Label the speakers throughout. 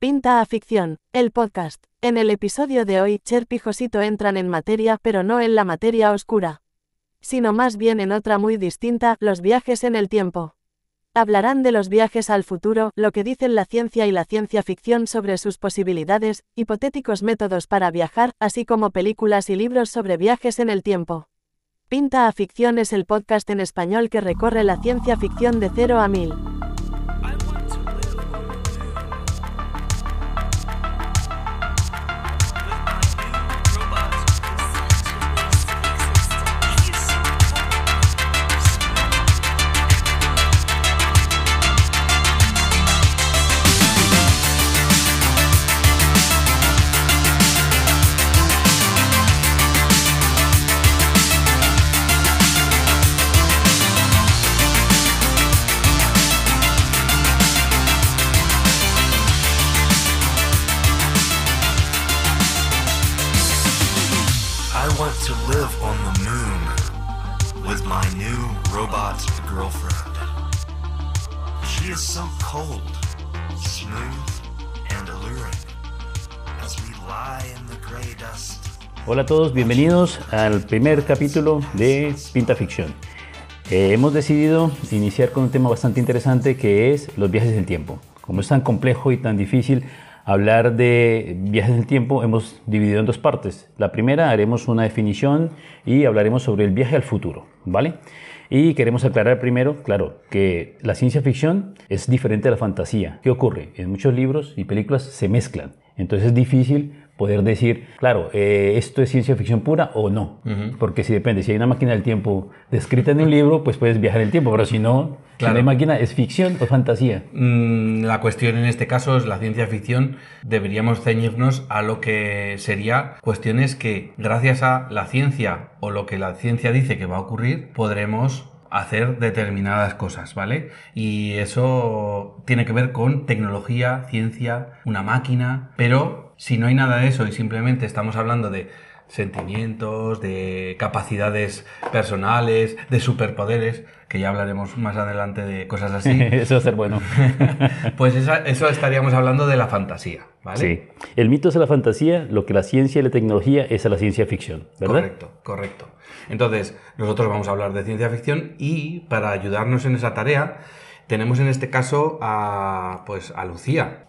Speaker 1: Pinta a ficción, el podcast. En el episodio de hoy, Cherp y Josito entran en materia, pero no en la materia oscura, sino más bien en otra muy distinta, los viajes en el tiempo. Hablarán de los viajes al futuro, lo que dicen la ciencia y la ciencia ficción sobre sus posibilidades, hipotéticos métodos para viajar, así como películas y libros sobre viajes en el tiempo. Pinta a ficción es el podcast en español que recorre la ciencia ficción de 0 a 1000.
Speaker 2: Hola a todos, bienvenidos al primer capítulo de Pinta Ficción. Eh, hemos decidido iniciar con un tema bastante interesante que es los viajes del tiempo. Como es tan complejo y tan difícil hablar de viajes del tiempo, hemos dividido en dos partes. La primera haremos una definición y hablaremos sobre el viaje al futuro, ¿vale? Y queremos aclarar primero, claro, que la ciencia ficción es diferente a la fantasía. ¿Qué ocurre? En muchos libros y películas se mezclan. Entonces es difícil poder decir, claro, eh, esto es ciencia ficción pura o no. Porque si depende, si hay una máquina del tiempo descrita en un libro, pues puedes viajar en el tiempo, pero si no, si no hay máquina, ¿es ficción o fantasía?
Speaker 3: Mm, La cuestión en este caso es la ciencia ficción. Deberíamos ceñirnos a lo que sería cuestiones que, gracias a la ciencia o lo que la ciencia dice que va a ocurrir, podremos hacer determinadas cosas, ¿vale? Y eso tiene que ver con tecnología, ciencia, una máquina, pero si no hay nada de eso y simplemente estamos hablando de sentimientos, de capacidades personales, de superpoderes, que ya hablaremos más adelante de cosas así,
Speaker 2: Eso va a ser bueno.
Speaker 3: pues eso estaríamos hablando de la fantasía, ¿vale?
Speaker 2: Sí. El mito es a la fantasía, lo que la ciencia y la tecnología es a la ciencia ficción, ¿verdad?
Speaker 3: Correcto, correcto. Entonces, nosotros vamos a hablar de ciencia ficción y para ayudarnos en esa tarea, tenemos en este caso a, pues, a Lucía.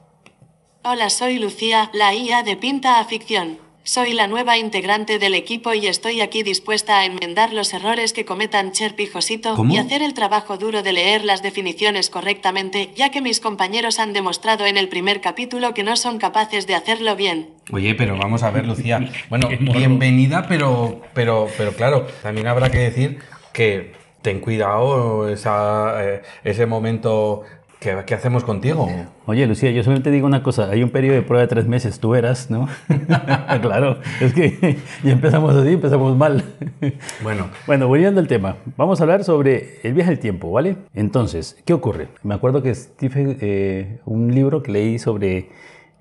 Speaker 1: Hola, soy Lucía, la IA de Pinta a Ficción. Soy la nueva integrante del equipo y estoy aquí dispuesta a enmendar los errores que cometan Cherp y Josito
Speaker 3: ¿Cómo?
Speaker 1: y hacer el trabajo duro de leer las definiciones correctamente, ya que mis compañeros han demostrado en el primer capítulo que no son capaces de hacerlo bien.
Speaker 3: Oye, pero vamos a ver, Lucía. Bueno, bienvenida, pero, pero, pero claro, también habrá que decir que ten cuidado esa, eh, ese momento que hacemos contigo.
Speaker 2: Oye, Lucía, yo solamente digo una cosa. Hay un periodo de prueba de tres meses, tú verás, ¿no? claro, es que ya empezamos así, empezamos mal.
Speaker 3: Bueno,
Speaker 2: Bueno, volviendo al tema, vamos a hablar sobre el viaje al tiempo, ¿vale? Entonces, ¿qué ocurre? Me acuerdo que Stephen, eh, un libro que leí sobre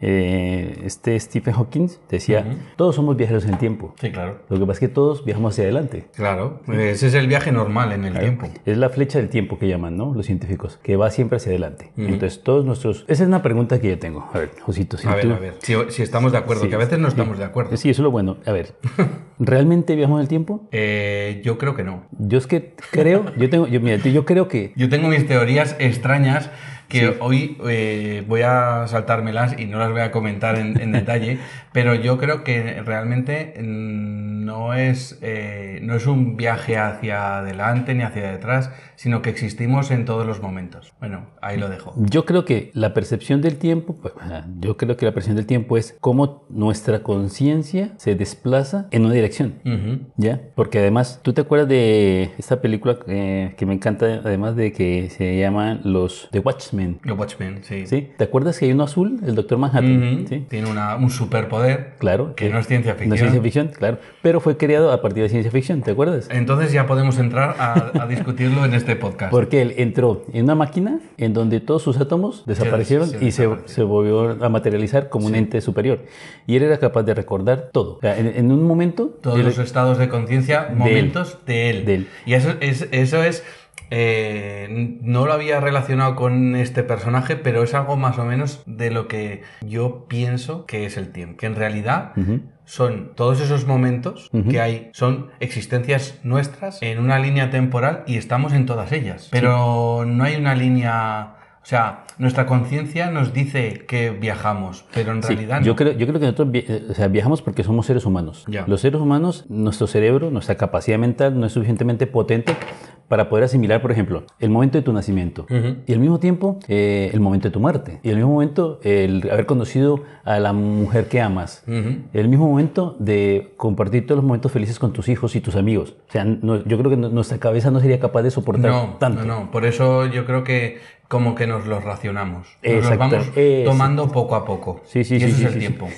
Speaker 2: eh, este Stephen Hawking decía, todos somos viajeros en el tiempo.
Speaker 3: sí, claro.
Speaker 2: Lo que pasa es que todos viajamos hacia adelante.
Speaker 3: Claro, ese es el viaje normal en el tiempo.
Speaker 2: Es la flecha del tiempo que llaman, ¿no? Los científicos, que va siempre hacia adelante. Entonces, todos nuestros... Esa es una pregunta que yo tengo. A ver, Josito, si
Speaker 3: A ver,
Speaker 2: tú...
Speaker 3: a ver, si, si estamos de acuerdo,
Speaker 2: Sí,
Speaker 3: que a veces no
Speaker 2: sí.
Speaker 3: estamos de acuerdo.
Speaker 2: Sí, eso es lo bueno. A ver, ¿realmente viajamos en el tiempo?
Speaker 3: Eh, yo creo que no.
Speaker 2: Yo es que creo, yo tengo, yo, mira, yo creo que
Speaker 3: Yo tengo mis teorías extrañas que hoy eh, voy a saltármelas y no las voy a comentar en, en detalle, pero yo creo que realmente mm, no es, eh, no es un viaje hacia adelante ni hacia detrás, sino que existimos en todos los momentos. Bueno, ahí lo dejo.
Speaker 2: Yo creo que la percepción del tiempo, pues, yo creo que la percepción del tiempo es cómo nuestra conciencia se desplaza en una dirección.
Speaker 3: Ujú.
Speaker 2: ¿Ya? Porque además, ¿tú te acuerdas de esta película eh, que me encanta, además de que se llaman los The Watchmen?
Speaker 3: Los Watchmen, sí.
Speaker 2: ¿Sí? ¿Te acuerdas que hay uno azul, el Doctor Manhattan? ¿Sí?
Speaker 3: Tiene una- un superpoder
Speaker 2: Claro.
Speaker 3: que no es ciencia
Speaker 2: No
Speaker 3: ficción.
Speaker 2: es ciencia ficción, claro. Pero fue creado a partir de ciencia ficción, ¿te acuerdas?
Speaker 3: Entonces ya podemos entrar a, a discutirlo en este podcast.
Speaker 2: Porque él entró en una máquina en donde todos sus átomos desaparecieron
Speaker 3: se
Speaker 2: y se, se volvió a materializar como un ente superior. Y él era capaz de recordar todo. O sea, en, en un momento...
Speaker 3: Todos
Speaker 2: él-
Speaker 3: los estados de conciencia, momentos de él.
Speaker 2: De él.
Speaker 3: Y eso es, eso es eh, no lo había relacionado con este personaje, pero es algo más o menos de lo que yo pienso que es el tiempo. Que en realidad
Speaker 2: Ujú.
Speaker 3: Son todos esos momentos que hay, son existencias nuestras en una línea temporal y estamos en todas ellas. Pero no hay una línea. O sea, nuestra conciencia nos dice que viajamos, pero en
Speaker 2: Sí,
Speaker 3: realidad
Speaker 2: yo,
Speaker 3: no.
Speaker 2: creo, yo creo que nosotros eh, o sea, viajamos porque somos seres humanos.
Speaker 3: Ya.
Speaker 2: Los seres humanos, nuestro cerebro, nuestra capacidad mental no es suficientemente potente para poder asimilar, por ejemplo, el momento de tu nacimiento
Speaker 3: Ujú.
Speaker 2: y al mismo tiempo eh, el momento de tu muerte y al mismo momento el haber conocido a la mujer que amas.
Speaker 3: Ujú.
Speaker 2: El mismo momento de compartir todos los momentos felices con tus hijos y tus amigos. O sea, no- yo creo que no- nuestra cabeza no sería capaz de soportar
Speaker 3: No,
Speaker 2: tanto.
Speaker 3: no, no. Por eso yo creo que como que nos los racionamos. Nos los vamos
Speaker 2: eso.
Speaker 3: tomando poco a poco.
Speaker 2: Sí, sí,
Speaker 3: y
Speaker 2: sí,
Speaker 3: eso
Speaker 2: sí,
Speaker 3: es el tiempo.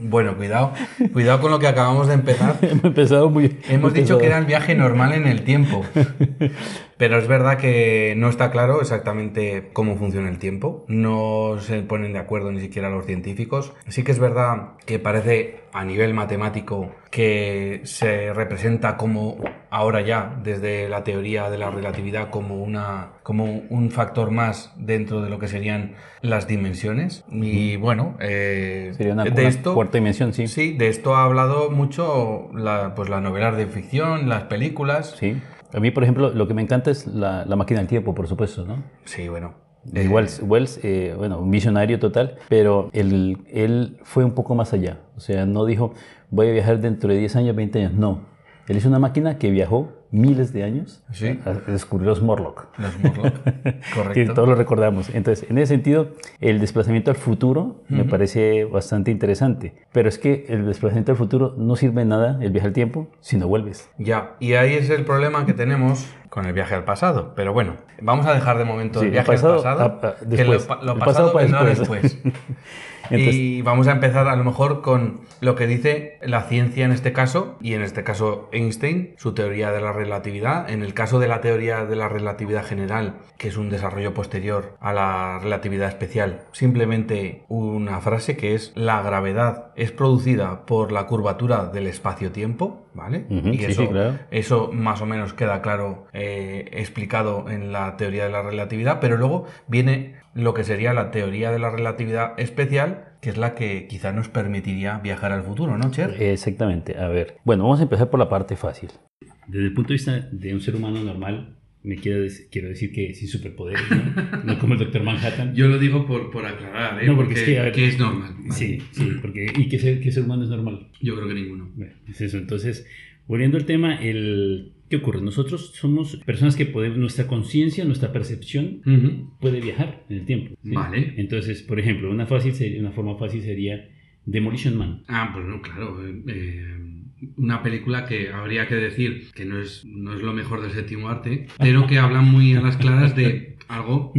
Speaker 3: Bueno, cuidado. Cuidado con lo que acabamos de empezar.
Speaker 2: Hemos empezado muy.
Speaker 3: Hemos dicho que era el viaje normal en el tiempo. Pero es verdad que no está claro exactamente cómo funciona el tiempo. No se ponen de acuerdo ni siquiera los científicos. Sí que es verdad que parece a nivel matemático que se representa como ahora ya desde la teoría de la relatividad como una como un factor más dentro de lo que serían las dimensiones y bueno eh,
Speaker 2: Sería una,
Speaker 3: de
Speaker 2: una
Speaker 3: esto
Speaker 2: cuarta dimensión, sí.
Speaker 3: Sí, de esto ha hablado mucho la, pues las novelas de ficción, las películas.
Speaker 2: Sí. A mí, por ejemplo, lo que me encanta es la, la máquina del tiempo, por supuesto, ¿no?
Speaker 3: Sí, bueno.
Speaker 2: Eh, Wells, Wells eh, bueno, un visionario total, pero él, él fue un poco más allá. O sea, no dijo, voy a viajar dentro de 10 años, 20 años. No. Él hizo una máquina que viajó miles de años
Speaker 3: Sí.
Speaker 2: a descubrir los Morlock.
Speaker 3: Los Morlock.
Speaker 2: Que
Speaker 3: Correcto.
Speaker 2: todos lo recordamos. Entonces, en ese sentido, el desplazamiento al futuro me parece bastante interesante. Pero es que el desplazamiento al futuro no sirve de nada, el viaje al tiempo, si no vuelves.
Speaker 3: Ya, y ahí es el problema que tenemos con el viaje al pasado. Pero bueno, vamos a dejar de momento
Speaker 2: Sí,
Speaker 3: el viaje
Speaker 2: pasado,
Speaker 3: al pasado.
Speaker 2: a- a-
Speaker 3: que
Speaker 2: después.
Speaker 3: lo, pasado,
Speaker 2: pasado después.
Speaker 3: después.
Speaker 2: Entonces-
Speaker 3: y vamos a empezar a lo mejor con lo que dice la ciencia en este caso, y en este caso Einstein, su teoría de la relatividad. En el caso de la teoría de la relatividad general, que es un desarrollo posterior a la relatividad especial, simplemente una frase que es la gravedad es producida por la curvatura del espacio-tiempo, ¿vale? Y
Speaker 2: sí,
Speaker 3: eso,
Speaker 2: sí, claro.
Speaker 3: eso más o menos queda claro eh, explicado en la teoría de la relatividad, pero luego viene lo que sería la teoría de la relatividad especial, que es la que quizá nos permitiría viajar al futuro, ¿no, Cher?
Speaker 2: Exactamente. A ver, bueno, vamos a empezar por la parte fácil. Desde el punto de vista de un ser humano normal, me quiero, dec- quiero decir que sin superpoderes, ¿no? No como el Doctor Manhattan.
Speaker 3: Yo lo digo por, por aclarar, ¿eh?
Speaker 2: No, porque es que, a ver-
Speaker 3: es normal. ¿vale?
Speaker 2: Sí, sí, porque ¿y qué ser, qué ser humano es normal?
Speaker 3: Yo creo que ninguno.
Speaker 2: Bueno, es eso. Entonces, volviendo al tema, el, ¿qué ocurre? Nosotros somos personas que podemos, nuestra conciencia, nuestra percepción puede viajar en el tiempo. ¿sí?
Speaker 3: Vale.
Speaker 2: Entonces, por ejemplo, una, fácil sería- una forma fácil sería Demolition Man.
Speaker 3: Ah, pues no, claro. eh, eh, una película que habría que decir que no es, no es lo mejor del séptimo arte, pero que habla muy a las claras de algo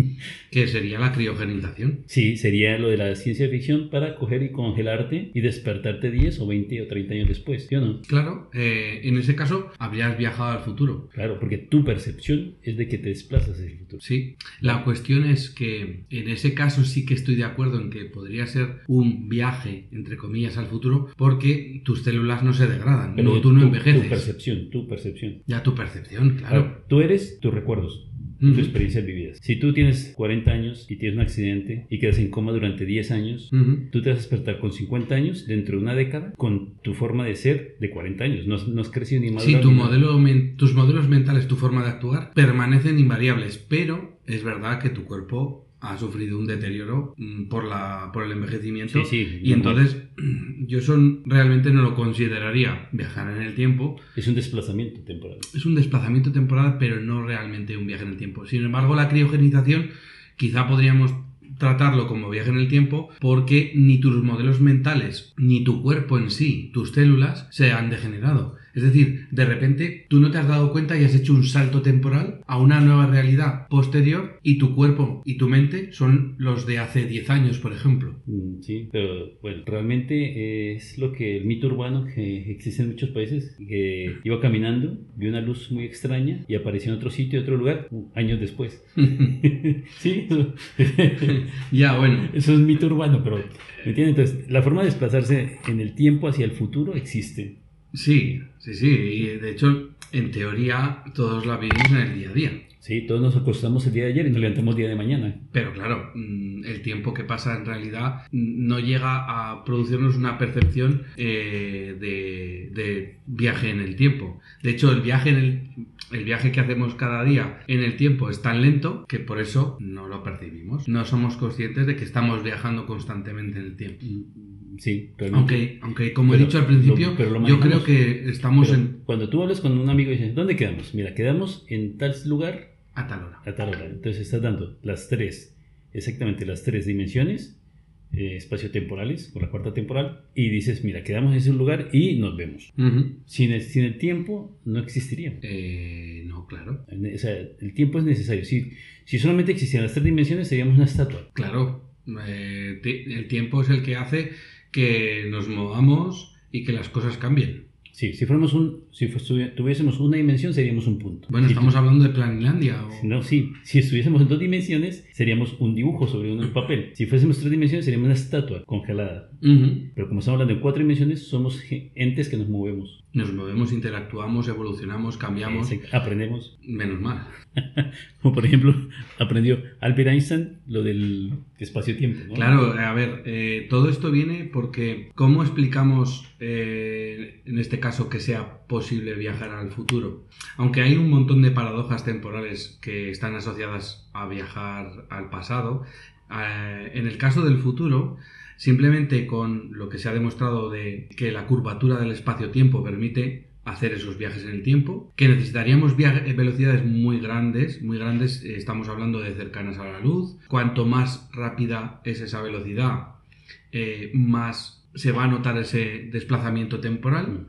Speaker 3: que sería la criogenización.
Speaker 2: Sí, sería lo de la ciencia ficción para coger y congelarte y despertarte 10 o 20 o 30 años después, ¿sí o no?
Speaker 3: Claro, eh, en ese caso habrías viajado al futuro.
Speaker 2: Claro, porque tu percepción es de que te desplazas hacia el futuro.
Speaker 3: Sí, la cuestión es que en ese caso sí que estoy de acuerdo en que podría ser un viaje, entre comillas, al futuro, porque tus células no se degradan, no, tú no
Speaker 2: tu-
Speaker 3: envejeces.
Speaker 2: Tu percepción, tu percepción.
Speaker 3: ya tu percepción, claro.
Speaker 2: Claro, tú eres tus recuerdos,
Speaker 3: Ujú.
Speaker 2: tus experiencias vividas. Si tú tienes 40 años y tienes un accidente y quedas en coma durante 10 años, tú te vas a despertar con 50 años dentro de una década con tu forma de ser de 40 años. No, has- no has crecido ni madurado.
Speaker 3: Sí, tu modelo, tus modelos mentales, tu forma de actuar permanecen invariables, pero es verdad que tu cuerpo ha sufrido un deterioro mm, por, la, por el envejecimiento.
Speaker 2: Sí, sí,
Speaker 3: y entonces yo son, realmente no lo consideraría viajar en el tiempo.
Speaker 2: Es un desplazamiento temporal.
Speaker 3: Es un desplazamiento temporal, pero no realmente un viaje en el tiempo. Sin embargo, la criogenización quizá podríamos tratarlo como viaje en el tiempo porque ni tus modelos mentales, ni tu cuerpo en sí, tus células, se han degenerado. Es decir, de repente tú no te has dado cuenta y has hecho un salto temporal a una nueva realidad posterior y tu cuerpo y tu mente son los de hace 10 años, por ejemplo.
Speaker 2: Mm, Sí, pero bueno, realmente es lo que el mito urbano que existe en muchos países, que iba caminando, vio una luz muy extraña y apareció en otro sitio, en otro lugar, uh, años después. sí,
Speaker 3: ya, bueno.
Speaker 2: eso es mito urbano, pero ¿me entiendes? Entonces, la forma de desplazarse en el tiempo hacia el futuro existe.
Speaker 3: Sí, sí, sí. Y de hecho, en teoría, todos la vivimos en el día a día.
Speaker 2: Sí, todos nos acostamos el día de ayer y nos levantamos el día de mañana.
Speaker 3: Pero claro, mm, el tiempo que pasa en realidad mm, no llega a producirnos una percepción eh, de, de viaje en el tiempo. De hecho, el viaje, en el, el viaje que hacemos cada día en el tiempo es tan lento que por eso no lo percibimos. No somos conscientes de que estamos viajando constantemente en el tiempo.
Speaker 2: Sí, realmente.
Speaker 3: Aunque, aunque como he
Speaker 2: Pero
Speaker 3: dicho al
Speaker 2: lo-
Speaker 3: principio,
Speaker 2: pero lo
Speaker 3: yo creo que estamos
Speaker 2: Pero
Speaker 3: en
Speaker 2: Cuando tú hablas con un amigo y dices, ¿dónde quedamos? Mira, quedamos en tal lugar
Speaker 3: a tal hora.
Speaker 2: a tal hora. Entonces estás dando las tres, exactamente las tres dimensiones eh, espaciotemporales, con la cuarta temporal, y dices, mira, quedamos en ese lugar y nos vemos.
Speaker 3: Ujú.
Speaker 2: Sin el, sin el tiempo no existiría.
Speaker 3: Eh, no, claro.
Speaker 2: O sea, el tiempo es necesario. Si, si solamente existieran las tres dimensiones, seríamos una estatua.
Speaker 3: Claro, eh, el tiempo es el que hace que nos movamos y que las cosas cambien.
Speaker 2: Sí, si fuéramos un, si tuviésemos una dimensión, seríamos un punto.
Speaker 3: Bueno,
Speaker 2: Si
Speaker 3: estamos hablando de Planilandia. o-
Speaker 2: No, sí, si estuviésemos en dos dimensiones, seríamos un dibujo sobre un papel. Si fuésemos tres dimensiones, seríamos una estatua congelada.
Speaker 3: Ujú.
Speaker 2: Pero como estamos hablando de cuatro dimensiones, somos entes que nos movemos.
Speaker 3: Nos movemos, interactuamos, evolucionamos, cambiamos.
Speaker 2: Aprendemos.
Speaker 3: Menos mal.
Speaker 2: Como por ejemplo, aprendió Albert Einstein lo del espacio-tiempo. ¿no?
Speaker 3: Claro, a ver, eh, todo esto viene porque ¿cómo explicamos eh, en este caso que sea posible viajar al futuro? Aunque hay un montón de paradojas temporales que están asociadas a viajar al pasado, eh, en el caso del futuro, simplemente con lo que se ha demostrado de que la curvatura del espacio-tiempo permite hacer esos viajes en el tiempo, que necesitaríamos eh, velocidades muy grandes, muy grandes, eh, estamos hablando de cercanas a la luz, cuanto más rápida es esa velocidad, más se va a notar ese desplazamiento temporal.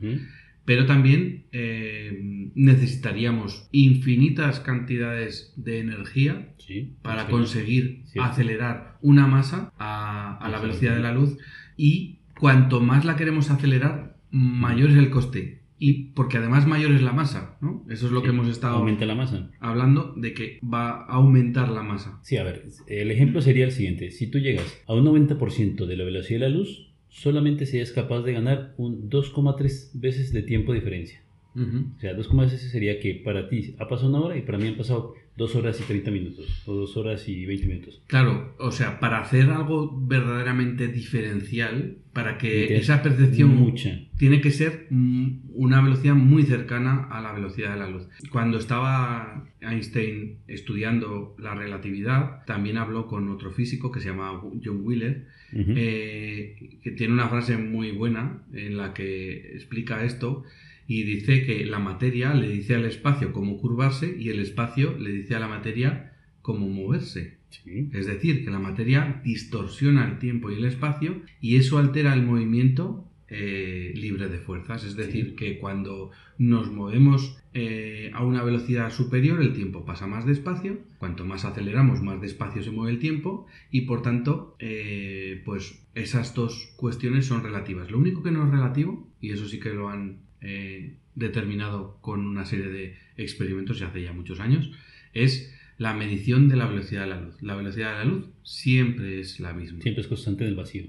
Speaker 3: Pero también eh, necesitaríamos infinitas cantidades de energía
Speaker 2: Sí.
Speaker 3: para
Speaker 2: Sí.
Speaker 3: conseguir acelerar una masa a, a la velocidad de la luz y cuanto más la queremos acelerar, mayor es el coste. Y porque además mayor es la masa, ¿no? Eso es lo que hemos estado
Speaker 2: Aumenta la masa.
Speaker 3: hablando de que va a aumentar la masa.
Speaker 2: Sí, a ver, el ejemplo sería el siguiente. Si tú llegas a un 90% de la velocidad de la luz, solamente serías capaz de ganar un 2,3 veces de tiempo de diferencia.
Speaker 3: Ujú.
Speaker 2: O sea, 2,3 veces sería que para ti ha pasado una hora y para mí han pasado 2 horas y 30 minutos. O 2 horas y 20 minutos.
Speaker 3: Claro, o sea, para hacer algo verdaderamente diferencial, para que esa percepción
Speaker 2: Mucha.
Speaker 3: tiene que ser una velocidad muy cercana a la velocidad de la luz. Cuando estaba Einstein estudiando la relatividad, también habló con otro físico que se llama John Wheeler,
Speaker 2: Ujú.
Speaker 3: eh, que tiene una frase muy buena en la que explica esto y dice que la materia le dice al espacio cómo curvarse y el espacio le dice a la materia cómo moverse.
Speaker 2: Sí.
Speaker 3: Es decir, que la materia distorsiona el tiempo y el espacio y eso altera el movimiento eh, libre de fuerzas. Es decir,
Speaker 2: Sí.
Speaker 3: que cuando nos movemos eh, a una velocidad superior, el tiempo pasa más despacio. Cuanto más aceleramos, más despacio se mueve el tiempo y por tanto, eh, pues esas dos cuestiones son relativas. Lo único que no es relativo, y eso sí que lo han eh, determinado con una serie de experimentos ya hace ya muchos años, es la medición de la velocidad de la luz. La velocidad de la luz siempre es la misma.
Speaker 2: Siempre es constante en el vacío.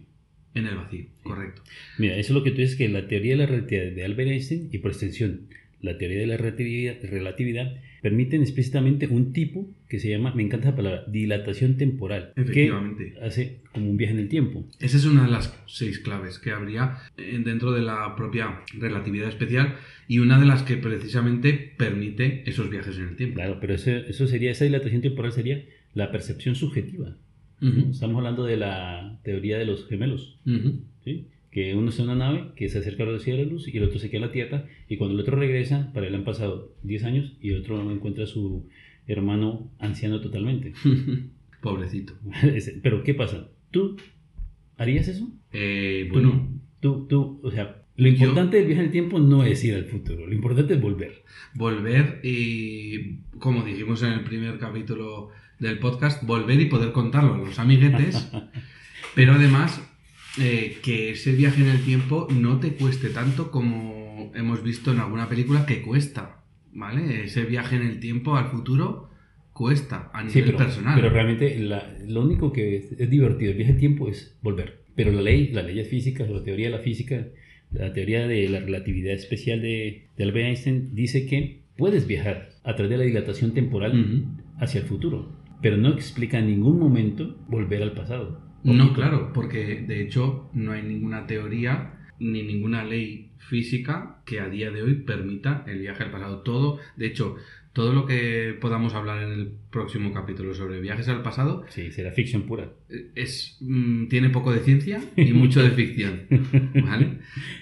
Speaker 3: En el vacío, correcto.
Speaker 2: Mira, eso es lo que tú dices que la teoría de la relatividad de Albert Einstein y por extensión la teoría de la relatividad, relatividad permiten explícitamente un tipo que se llama, me encanta la palabra, dilatación temporal,
Speaker 3: Efectivamente.
Speaker 2: que hace como un viaje en el tiempo.
Speaker 3: Esa es una de las seis claves que habría eh, dentro de la propia relatividad especial y una de las que precisamente permite esos viajes en el tiempo.
Speaker 2: Claro, pero eso, eso sería, esa dilatación temporal sería la percepción subjetiva.
Speaker 3: Ujú,
Speaker 2: Estamos hablando de la teoría de los gemelos. ¿sí? Que uno está en una nave que se acerca a la velocidad de la luz y el otro se queda en la Tierra y cuando el otro regresa, para él han pasado 10 años y el otro encuentra a su hermano anciano totalmente.
Speaker 3: Pobrecito.
Speaker 2: Pero ¿qué pasa? ¿Tú harías eso?
Speaker 3: Eh,
Speaker 2: Tú
Speaker 3: bueno,
Speaker 2: no. Tú, tú, o sea, lo
Speaker 3: Yo-
Speaker 2: importante del viaje en el tiempo no es ir al futuro, lo importante es volver.
Speaker 3: volver y, como dijimos en el primer capítulo del podcast, volver y poder contarlo a los amiguetes, pero además eh, que ese viaje en el tiempo no te cueste tanto como hemos visto en alguna película que cuesta, ¿vale? Ese viaje en el tiempo al futuro cuesta a nivel
Speaker 2: Sí, pero,
Speaker 3: personal.
Speaker 2: pero realmente la- lo único que es, es divertido el viaje en tiempo es volver. Pero la ley, las leyes físicas, la teoría de la física, la teoría de la relatividad especial de, de Albert Einstein dice que puedes viajar a través de la dilatación temporal hacia el futuro, pero no explica en ningún momento volver al pasado.
Speaker 3: No, claro, porque de hecho no hay ninguna teoría ni ninguna ley física que a día de hoy permita el viaje al pasado. Todo, de hecho, todo lo que podamos hablar en el próximo capítulo sobre viajes al pasado
Speaker 2: Sí, será ficción pura.
Speaker 3: eh, es mm, tiene poco de ciencia y mucho de ficción, ¿vale?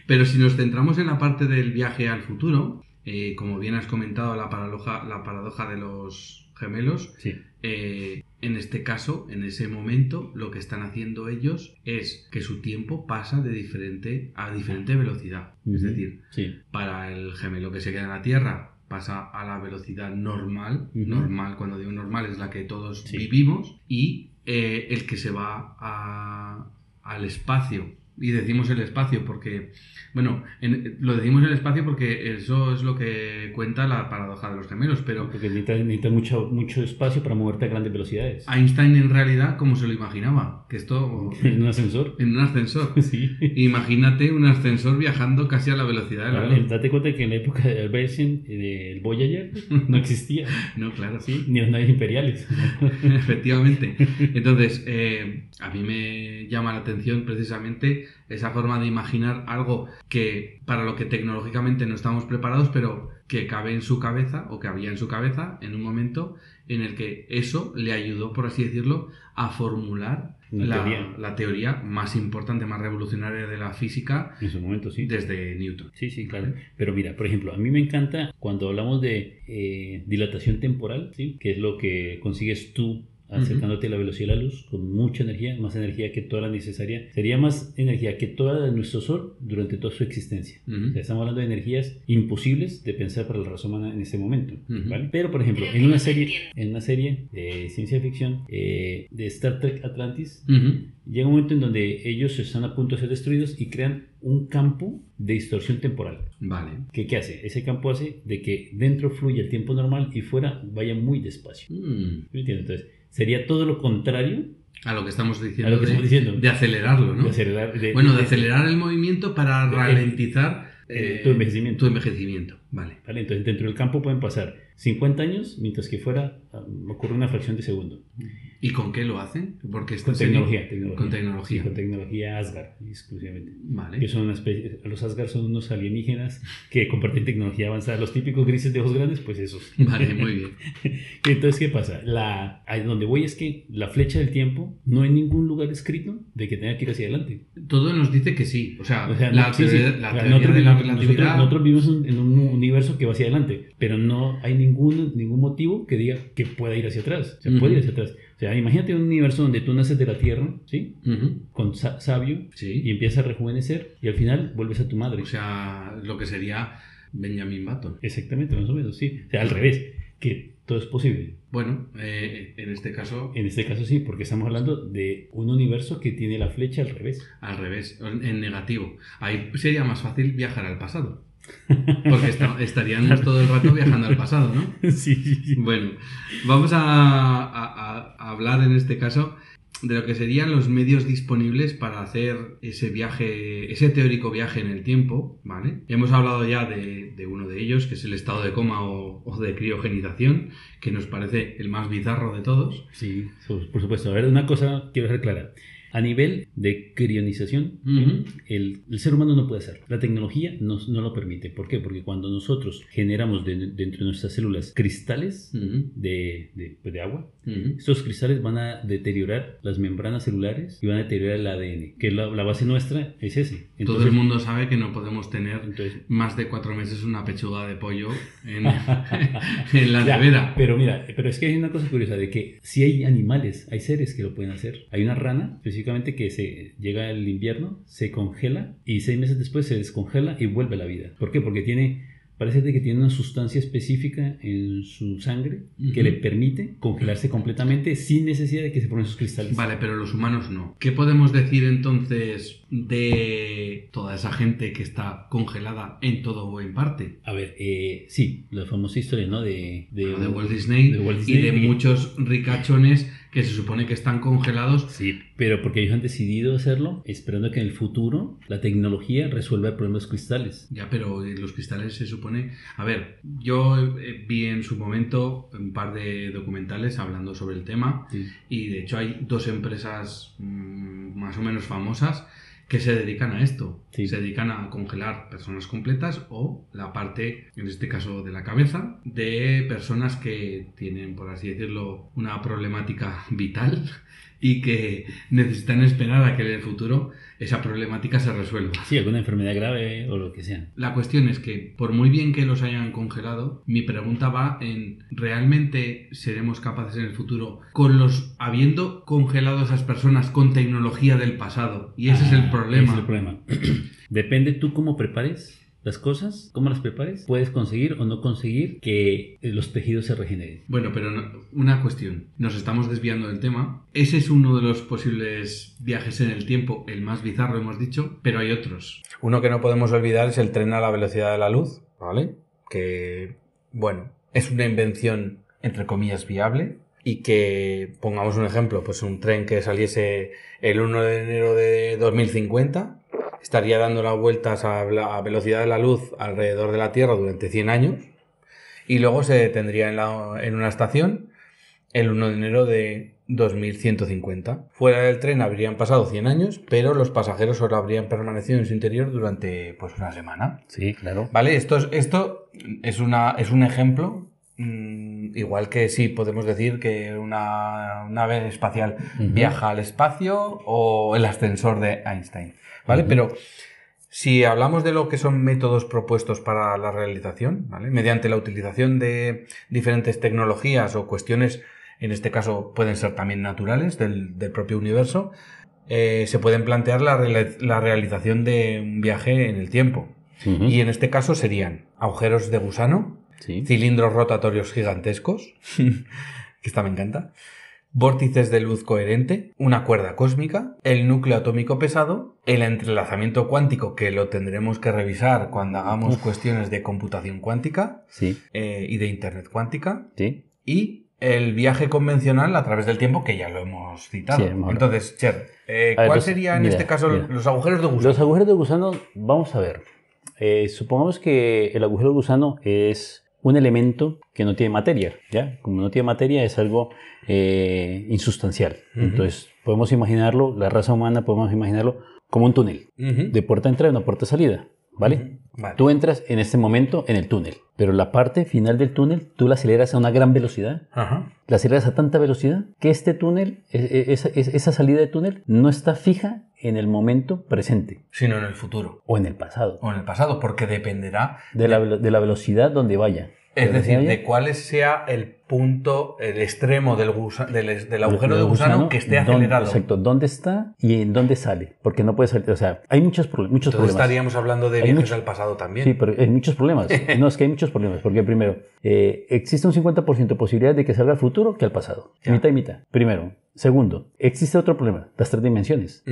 Speaker 3: Pero si nos centramos en la parte del viaje al futuro, eh, como bien has comentado, la paradoja, la paradoja de los gemelos,
Speaker 2: Sí,
Speaker 3: eh, en este caso, en ese momento, lo que están haciendo ellos es que su tiempo pasa de diferente a diferente velocidad. Es decir,
Speaker 2: sí,
Speaker 3: para el gemelo que se queda en la Tierra pasa a la velocidad normal, normal, cuando digo normal es la que todos
Speaker 2: Sí.
Speaker 3: vivimos, y eh, el que se va a- al espacio. Y decimos el espacio porque, bueno, en- lo decimos el espacio porque eso es lo que cuenta la paradoja de los gemelos, pero
Speaker 2: porque necesitas, necesitas mucho, mucho espacio para moverte a grandes velocidades.
Speaker 3: Einstein en realidad, como se lo imaginaba, que esto
Speaker 2: En un ascensor.
Speaker 3: en un ascensor.
Speaker 2: Sí.
Speaker 3: Imagínate un ascensor viajando casi a la velocidad de la luz.
Speaker 2: date cuenta que en la época de Albert Einstein, eh, el Voyager no existía,
Speaker 3: No, claro.
Speaker 2: ¿sí? ni las naves imperiales.
Speaker 3: Efectivamente. Entonces, eh, a mí me llama la atención precisamente esa forma de imaginar algo que para lo que tecnológicamente no estamos preparados, pero que cabe en su cabeza o que había en su cabeza en un momento en el que eso le ayudó, por así decirlo, a formular la,
Speaker 2: teoría.
Speaker 3: la teoría más importante, más revolucionaria de la física
Speaker 2: En su momento, sí.
Speaker 3: desde Newton.
Speaker 2: Sí, sí, claro. Pero mira, por ejemplo, a mí me encanta cuando hablamos de eh, dilatación temporal, ¿sí? que es lo que consigues tú acercándote a la velocidad de la luz con mucha energía, más energía que toda la necesaria. Sería más energía que toda de nuestro Sol durante toda su existencia.
Speaker 3: Ujú.
Speaker 2: O sea, estamos hablando de energías imposibles de pensar para la raza humana en ese momento. Pero, por ejemplo, en una serie, en una serie de ciencia ficción eh, de Star Trek Atlantis, llega un momento en donde ellos están a punto de ser destruidos y crean un campo de distorsión temporal.
Speaker 3: Vale.
Speaker 2: ¿Qué, qué hace? Ese campo hace de que dentro fluya el tiempo normal y fuera vaya muy despacio.
Speaker 3: Mm.
Speaker 2: ¿Me entiendes? Entonces, sería todo lo contrario
Speaker 3: A lo que estamos diciendo,
Speaker 2: a lo que
Speaker 3: de,
Speaker 2: estamos diciendo.
Speaker 3: de acelerarlo, ¿no?
Speaker 2: De acelerar, de-
Speaker 3: Bueno, de
Speaker 2: de-
Speaker 3: acelerar el movimiento para ralentizar
Speaker 2: eh, tu envejecimiento.
Speaker 3: Tu envejecimiento, vale.
Speaker 2: ¿vale? Entonces, dentro del campo pueden pasar 50 años, mientras que fuera ah, ocurre una fracción de segundo.
Speaker 3: ¿Y con qué lo hacen? Porque
Speaker 2: Con tecnología, tecnología.
Speaker 3: Con tecnología.
Speaker 2: Sí, con tecnología Asgard, exclusivamente.
Speaker 3: Vale.
Speaker 2: Que son una especie, los Asgard son unos alienígenas que comparten tecnología avanzada. Los típicos grises de ojos grandes, pues esos.
Speaker 3: Vale, muy bien.
Speaker 2: Entonces, ¿qué pasa? La, a donde voy es que la flecha del tiempo no hay ningún lugar escrito de que tenga que ir hacia adelante.
Speaker 3: Todo nos dice que sí. O sea,
Speaker 2: O sea,
Speaker 3: la,
Speaker 2: no- sí, sí.
Speaker 3: la
Speaker 2: O sea,
Speaker 3: teoría
Speaker 2: nosotros,
Speaker 3: de la
Speaker 2: nosotros-
Speaker 3: relatividad.
Speaker 2: nosotros vivimos en, en un universo que va hacia adelante, pero no hay ningún, ningún motivo que diga que pueda ir hacia atrás. O sea, puede ir hacia atrás. O sea, imagínate un universo donde tú naces de la Tierra, ¿sí?
Speaker 3: Ujú,
Speaker 2: Con sa- sabio
Speaker 3: Sí.
Speaker 2: y empiezas a rejuvenecer y al final vuelves a tu madre.
Speaker 3: O sea, lo que sería Benjamin Button.
Speaker 2: Exactamente, más o menos, sí. O sea, al revés, que todo es posible.
Speaker 3: Bueno, eh, en este caso,
Speaker 2: En este caso sí, porque estamos hablando de un universo que tiene la flecha al revés.
Speaker 3: al revés, en negativo. Ahí sería más fácil viajar al pasado. Porque esta- estaríamos todo el rato viajando al pasado, ¿no?
Speaker 2: sí, sí, sí.
Speaker 3: Bueno, vamos a, a- a hablar en este caso de lo que serían los medios disponibles para hacer ese viaje, ese teórico viaje en el tiempo, ¿vale? Hemos hablado ya de, de uno de ellos, que es el estado de coma o, o de criogenización, que nos parece el más bizarro de todos.
Speaker 2: Sí, por supuesto. A ver, una cosa quiero dejar clara. A nivel de crionización,
Speaker 3: Ujú.
Speaker 2: el, el ser humano no puede hacerlo. La tecnología nos, no lo permite. ¿Por qué? Porque cuando nosotros generamos de- dentro de nuestras células cristales
Speaker 3: Ujú,
Speaker 2: de, de- pues, de agua,
Speaker 3: ujú.
Speaker 2: estos cristales van a deteriorar las membranas celulares y van a deteriorar el ADN, que la, la base nuestra es ese.
Speaker 3: Todo el mundo sabe que no podemos tener
Speaker 2: entonces,
Speaker 3: más de cuatro meses una pechuga de pollo en, en la nevera.
Speaker 2: Pero mira, pero es que hay una cosa curiosa de que si hay animales, hay seres que lo pueden hacer. Hay una rana, específicamente, que se llega el invierno, se congela y seis meses después se descongela y vuelve a la vida. ¿Por qué? Porque tiene, parece que tiene una sustancia específica en su sangre que
Speaker 3: Ujú.
Speaker 2: le permite congelarse completamente sin necesidad de que se pongan sus cristales.
Speaker 3: Vale, pero los humanos no. ¿Qué podemos decir entonces de toda esa gente que está congelada en todo o en parte?
Speaker 2: A ver, eh, sí, la famosa historia, ¿no? De, de,
Speaker 3: de Walt Disney,
Speaker 2: de Walt
Speaker 3: y de
Speaker 2: Disney.
Speaker 3: muchos ricachones
Speaker 4: que se supone que están congelados.
Speaker 2: Sí, pero porque ellos han decidido hacerlo esperando que en el futuro la tecnología resuelva el problema de los cristales.
Speaker 4: Ya, pero eh, los cristales se supone... A ver, yo eh, vi en su momento un par de documentales hablando sobre el tema
Speaker 2: Sí.
Speaker 4: y de hecho hay dos empresas mm, más o menos famosas que se dedican a esto.
Speaker 2: Sí.
Speaker 4: Se dedican a congelar personas completas o la parte, en este caso de la cabeza, de personas que tienen, por así decirlo, una problemática vital y que necesitan esperar a que en el futuro esa problemática se resuelva.
Speaker 2: Sí, alguna enfermedad grave o lo que sea.
Speaker 4: La cuestión es que, por muy bien que los hayan congelado, mi pregunta va en, ¿realmente seremos capaces en el futuro, con los habiendo congelado a esas personas con tecnología del pasado? Y ese es el
Speaker 2: Ah,
Speaker 4: problema.
Speaker 2: ese es el problema. Depende tú cómo prepares las cosas, cómo las prepares, puedes conseguir o no conseguir que los tejidos se regeneren.
Speaker 4: Bueno, pero no- una cuestión. Nos estamos desviando del tema. Ese es uno de los posibles viajes en el tiempo, el más bizarro hemos dicho, pero hay otros.
Speaker 3: Uno que no podemos olvidar es el tren a la velocidad de la luz, ¿vale? Que, bueno, es una invención, entre comillas, viable. Y que, pongamos un ejemplo, pues un tren que saliese el 1 de enero de 2050, estaría dando las vueltas a la velocidad de la luz alrededor de la Tierra durante 100 años. Y luego se detendría en, la- en una estación el 1 de enero de 2150. Fuera del tren habrían pasado 100 años, pero los pasajeros solo habrían permanecido en su interior durante pues una semana.
Speaker 2: Sí, claro.
Speaker 3: ¿Vale? Esto es, esto es, una, es un ejemplo. mm, igual que sí podemos decir que una nave espacial viaja al espacio o el ascensor de Einstein. ¿Vale? Pero si hablamos de lo que son métodos propuestos para la realización, ¿vale? mediante la utilización de diferentes tecnologías o cuestiones, en este caso pueden ser también naturales del, del propio universo, eh, se pueden plantear la, la realización de un viaje en el tiempo. Y en este caso serían agujeros de gusano,
Speaker 2: Sí.
Speaker 3: cilindros rotatorios gigantescos, que esta me encanta, vórtices de luz coherente, una cuerda cósmica, el núcleo atómico pesado, el entrelazamiento cuántico, que lo tendremos que revisar cuando hagamos cuestiones de computación cuántica
Speaker 2: Sí,
Speaker 3: eh, y de Internet cuántica,
Speaker 2: sí.
Speaker 3: y el viaje convencional a través del tiempo, que ya lo hemos citado.
Speaker 2: Sí,
Speaker 3: Entonces, Cher, eh, ¿cuál
Speaker 2: los-
Speaker 3: sería en
Speaker 2: mira,
Speaker 3: este caso
Speaker 2: mira.
Speaker 3: los agujeros de gusano?
Speaker 2: Los agujeros de gusano, vamos a ver. Eh, supongamos que el agujero de gusano es un elemento que no tiene materia, ¿ya? Como no tiene materia es algo eh, insustancial. Entonces, podemos imaginarlo, la raza humana podemos imaginarlo como un túnel, de puerta de entrada y una puerta de salida, ¿vale?
Speaker 3: Vale.
Speaker 2: Tú entras en este momento en el túnel, pero la parte final del túnel tú la aceleras a una gran velocidad
Speaker 3: Ajá.
Speaker 2: la aceleras a tanta velocidad que este túnel, e- e- esa, es- esa salida de túnel, no está fija en el momento presente
Speaker 3: Sino en el futuro.
Speaker 2: o en el pasado,
Speaker 3: o en el pasado, porque dependerá,
Speaker 2: de la, de la velocidad donde vaya.
Speaker 3: Es
Speaker 2: ¿Donde
Speaker 3: decir, de cuál sea el punto, el extremo del, gusa- del, es- del agujero de gusano, que esté
Speaker 2: dónde-
Speaker 3: acelerado.
Speaker 2: Exacto, dónde está y en dónde sale, porque no puede salir, o sea, hay muchos, muchos
Speaker 3: Entonces
Speaker 2: problemas.
Speaker 3: estaríamos hablando de
Speaker 2: Hay
Speaker 3: viajes
Speaker 2: mucho-
Speaker 3: al pasado también.
Speaker 2: Sí, pero hay muchos problemas. No, es que hay muchos problemas. Porque primero, eh, existe un 50% de posibilidad de que salga al futuro que al pasado.
Speaker 3: Ya.
Speaker 2: Mitad y mitad. Primero. Segundo, existe otro problema, las tres dimensiones.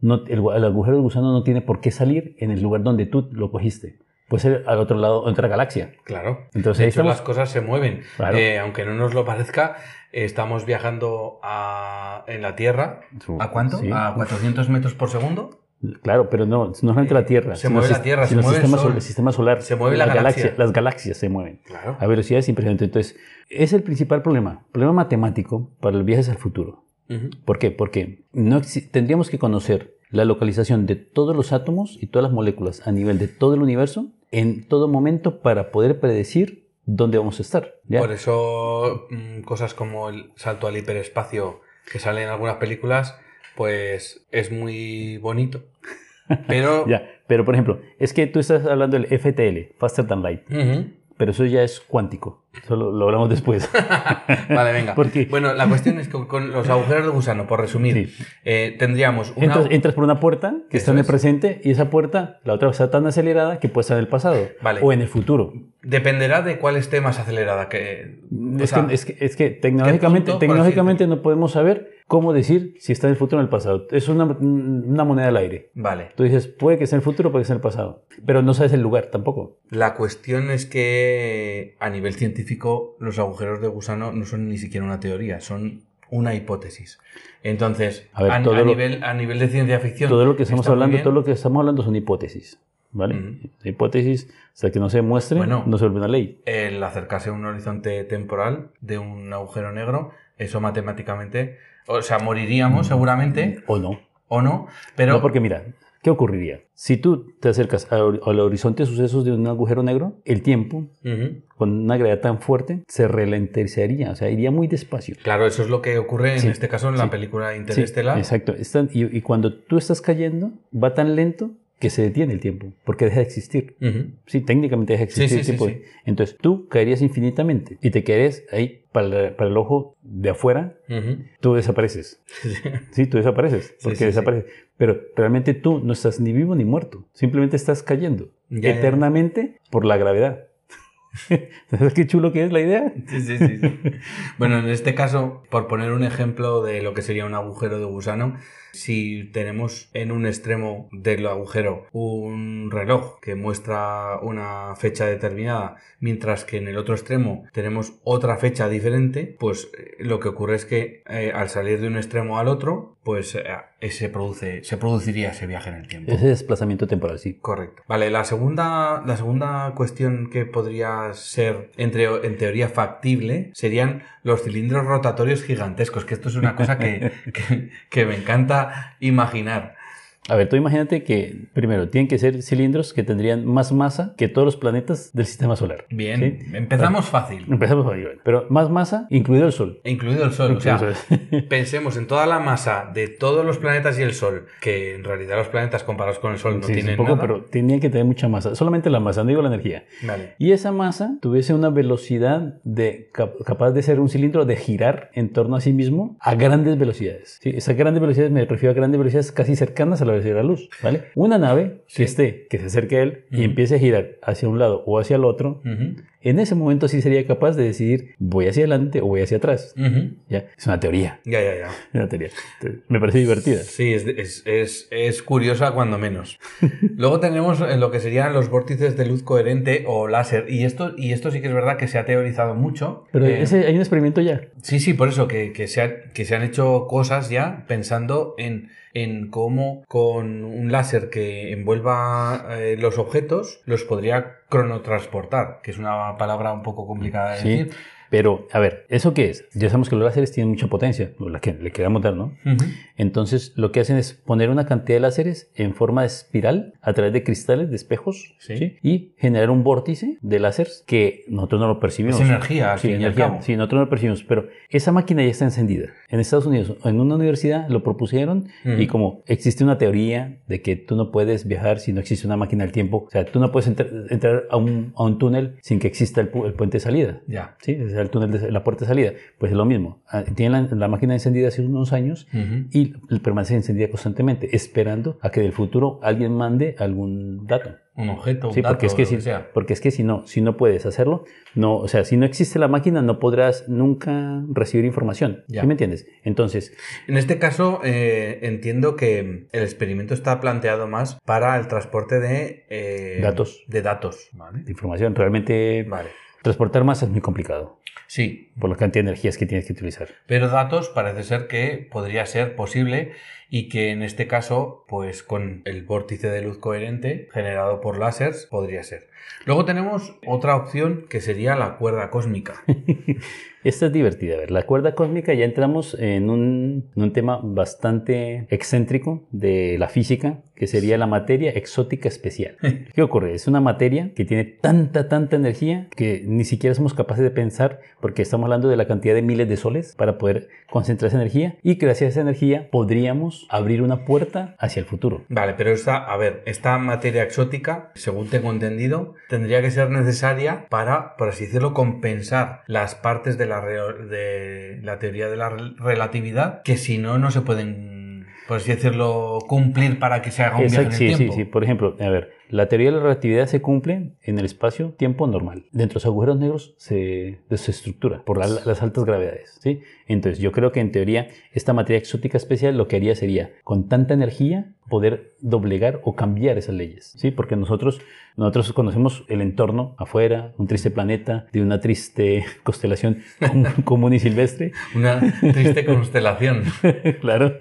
Speaker 2: No, el agujero de gusano no tiene por qué salir en el lugar donde tú lo cogiste. Puede ser al otro lado, otra galaxia.
Speaker 3: Claro.
Speaker 2: Entonces
Speaker 3: de hecho,
Speaker 2: estamos-
Speaker 3: las cosas se mueven.
Speaker 2: Claro.
Speaker 3: Eh, aunque no nos lo parezca, eh, estamos viajando a- en la Tierra. ¿A cuánto?
Speaker 2: Sí.
Speaker 3: ¿A 400 metros por segundo?
Speaker 2: Claro, pero no, no solamente la Tierra.
Speaker 3: Se mueve la Tierra, se
Speaker 2: sino
Speaker 3: mueve el
Speaker 2: sistema,
Speaker 3: Sol.
Speaker 2: el sistema solar.
Speaker 3: Se mueve la
Speaker 2: Las
Speaker 3: galaxia.
Speaker 2: Las galaxias se mueven.
Speaker 3: Claro.
Speaker 2: A velocidades impresionantes. Entonces, es el principal problema. Problema matemático para los viajes al futuro. ¿Por qué? Porque no tendríamos que conocer la localización de todos los átomos y todas las moléculas a nivel de todo el universo en todo momento para poder predecir dónde vamos a estar. ¿ya?
Speaker 3: Por eso, mm, cosas como el salto al hiperespacio que sale en algunas películas, pues es muy bonito. Pero.
Speaker 2: Ya, Pero, por ejemplo, es que tú estás hablando del FTL, Faster Than Light, pero eso ya es cuántico. Eso lo, hablamos después.
Speaker 3: Vale, venga.
Speaker 2: ¿Por qué?
Speaker 3: Bueno, la cuestión es que con los agujeros de gusano, por resumir,
Speaker 2: Sí.
Speaker 3: eh, tendríamos una.
Speaker 2: Entras, entras por una puerta que está en el
Speaker 3: es.
Speaker 2: presente y esa puerta, la otra está tan acelerada que puede estar en el pasado
Speaker 3: Vale.
Speaker 2: o en el futuro.
Speaker 3: Dependerá de cuál esté más acelerada. Que,
Speaker 2: Es,
Speaker 3: sea,
Speaker 2: que, es, que, es que tecnológicamente, tecnológicamente no podemos saber cómo decir si está en el futuro o en el pasado. Es una, una moneda al aire.
Speaker 3: Vale.
Speaker 2: Tú dices, puede que sea en el futuro, puede que sea en el pasado. Pero no sabes el lugar tampoco.
Speaker 3: La cuestión es que a nivel científico los agujeros de gusano no son ni siquiera una teoría, son una hipótesis. Entonces,
Speaker 2: A ver,
Speaker 3: a,
Speaker 2: todo
Speaker 3: a
Speaker 2: lo-
Speaker 3: nivel, a nivel de ciencia ficción.
Speaker 2: Todo lo que estamos hablando, todo lo que estamos hablando son hipótesis, ¿vale?
Speaker 3: Ujú.
Speaker 2: Hipótesis, hasta que no se demuestre,
Speaker 3: Bueno.
Speaker 2: no se vuelve una ley.
Speaker 3: el acercarse a un horizonte temporal de un agujero negro, eso matemáticamente, o sea, moriríamos seguramente,
Speaker 2: O no.
Speaker 3: o no, pero
Speaker 2: no, porque mira, ¿qué ocurriría? Si tú te acercas al horizonte de sucesos de un agujero negro, el tiempo, con una gravedad tan fuerte, se ralentizaría, o sea, iría muy despacio.
Speaker 3: claro, eso es lo que ocurre en este caso en la película
Speaker 2: Sí,
Speaker 3: Interestelar.
Speaker 2: exacto. Y cuando tú estás cayendo, va tan lento que se detiene el tiempo, porque deja de existir. Sí, técnicamente deja de existir
Speaker 3: sí,
Speaker 2: el tiempo.
Speaker 3: sí.
Speaker 2: Entonces tú caerías infinitamente y te quedarías ahí para el, para el ojo de afuera, tú desapareces. Sí, tú desapareces, porque desapareces. Pero realmente tú no estás ni vivo ni muerto, simplemente estás cayendo
Speaker 3: Ya, ya.
Speaker 2: eternamente por la gravedad. ¿Sabes qué chulo que es la idea?
Speaker 3: Sí, sí, sí. Bueno, en este caso, por poner un ejemplo de lo que sería un agujero de gusano, si tenemos en un extremo del agujero un reloj que muestra una fecha determinada, mientras que en el otro extremo tenemos otra fecha diferente, pues eh, lo que ocurre es que eh, al salir de un extremo al otro, pues eh, eh, se, produce, se produciría ese viaje en el tiempo.
Speaker 2: Ese desplazamiento temporal, sí.
Speaker 3: Correcto. Vale, la segunda, la segunda cuestión que podría ser entre, en teoría factible serían los cilindros rotatorios gigantescos, que esto es una cosa que, que, que me encanta imaginar.
Speaker 2: A ver, tú imagínate que, primero, tienen que ser cilindros que tendrían más masa que todos los planetas del sistema solar.
Speaker 3: Bien,
Speaker 2: ¿sí?
Speaker 3: empezamos fácil.
Speaker 2: Empezamos ahí, bueno. Pero más masa, incluido el Sol.
Speaker 3: Incluido el Sol. O sea,
Speaker 2: Incluido Sol.
Speaker 3: pensemos en toda la masa de todos los planetas y el Sol, que en realidad los planetas comparados con el Sol no
Speaker 2: Sí,
Speaker 3: tienen
Speaker 2: un poco,
Speaker 3: nada.
Speaker 2: pero tenían que tener mucha masa. Solamente la masa, no digo la energía.
Speaker 3: Vale.
Speaker 2: Y esa masa tuviese una velocidad de, cap- capaz de ser un cilindro de girar en torno a sí mismo a grandes velocidades. ¿sí? Esas grandes velocidades me refiero a grandes velocidades casi cercanas a la velocidad de la luz. ¿vale? Una nave que esté, que se acerque a él y empiece a girar hacia un lado o hacia el otro, en ese momento sí sería capaz de decidir voy hacia adelante o voy hacia atrás.
Speaker 3: ujú.
Speaker 2: ¿ya? Es una teoría.
Speaker 3: Ya, ya, ya.
Speaker 2: es una teoría. Entonces, me parece divertida.
Speaker 3: Sí, es, es, es, es curiosa cuando menos. Luego tenemos eh, lo que serían los vórtices de luz coherente o láser. Y esto, y esto sí que es verdad que se ha teorizado mucho.
Speaker 2: Pero
Speaker 3: Eh,
Speaker 2: ese, hay un experimento ya.
Speaker 3: Sí, sí, por eso, que, que, se ha- que se han hecho cosas ya pensando en, en cómo con un láser que envuelva eh, los objetos los podría cronotransportar, que es una palabra un poco complicada de
Speaker 2: Sí.
Speaker 3: decir.
Speaker 2: Pero, a ver, ¿eso qué es? Ya sabemos que los láseres tienen mucha potencia, la que le queramos dar, ¿no?
Speaker 3: Ujú.
Speaker 2: Entonces, lo que hacen es poner una cantidad de láseres en forma de espiral a través de cristales, de espejos,
Speaker 3: Sí.
Speaker 2: ¿sí? y generar un vórtice de láseres que nosotros no lo percibimos.
Speaker 3: Es energía,
Speaker 2: Sí, energía. Sí, nosotros no lo percibimos, pero esa máquina ya está encendida. En Estados Unidos, en una universidad lo propusieron
Speaker 3: Ujú.
Speaker 2: y como existe una teoría de que tú no puedes viajar si no existe una máquina del tiempo, o sea, tú no puedes entrar, entrar a, un, a un túnel sin que exista el, pu- el puente de salida.
Speaker 3: Ya.
Speaker 2: Sí, es el túnel de la puerta de salida. Pues es lo mismo. Ah, Tienen la, la máquina encendida hace unos años y permanece encendida constantemente, esperando a que del futuro alguien mande algún dato.
Speaker 3: Un objeto, un
Speaker 2: Sí,
Speaker 3: dato,
Speaker 2: porque es que si,
Speaker 3: sea.
Speaker 2: porque es que si no, si no puedes hacerlo, no, o sea, si no existe la máquina, no podrás nunca recibir información.
Speaker 3: Ya.
Speaker 2: ¿Sí me entiendes? Entonces,
Speaker 3: En este caso, eh, entiendo que el experimento está planteado más para el transporte de eh,
Speaker 2: Datos.
Speaker 3: De datos. ¿vale?
Speaker 2: la información realmente
Speaker 3: Vale.
Speaker 2: Transportar más es muy complicado
Speaker 3: Sí,
Speaker 2: por la cantidad de energías que tienes que utilizar.
Speaker 3: pero datos parece ser que podría ser posible y que en este caso, pues con el vórtice de luz coherente generado por láseres, podría ser. Luego tenemos otra opción que sería la cuerda cósmica.
Speaker 2: Esta es divertida. A ver, la cuerda cósmica ya entramos en un, en un tema bastante excéntrico de la física, que sería la materia exótica especial. ¿Qué ocurre? Es una materia que tiene tanta, tanta energía que ni siquiera somos capaces de pensar, porque estamos hablando de la cantidad de miles de soles para poder concentrar esa energía, y gracias a esa energía podríamos abrir una puerta hacia el futuro.
Speaker 3: Vale, pero esta, a ver, esta materia exótica, según tengo entendido, tendría que ser necesaria para, por así decirlo, compensar las partes de la, de la teoría de la rel- relatividad que si no, no se pueden, por así decirlo, cumplir para que se haga un viaje en el
Speaker 2: sí, sí,
Speaker 3: tiempo.
Speaker 2: sí. Por ejemplo, a ver, la teoría de la relatividad se cumple en el espacio-tiempo normal. Dentro de los agujeros negros se desestructura por la- las altas gravedades. ¿sí? Entonces yo creo que en teoría esta materia exótica especial lo que haría sería con tanta energía poder doblegar o cambiar esas leyes. ¿sí? Porque nosotros, nosotros conocemos el entorno afuera, un triste planeta de una triste constelación com- común y silvestre.
Speaker 3: Una triste constelación.
Speaker 2: claro,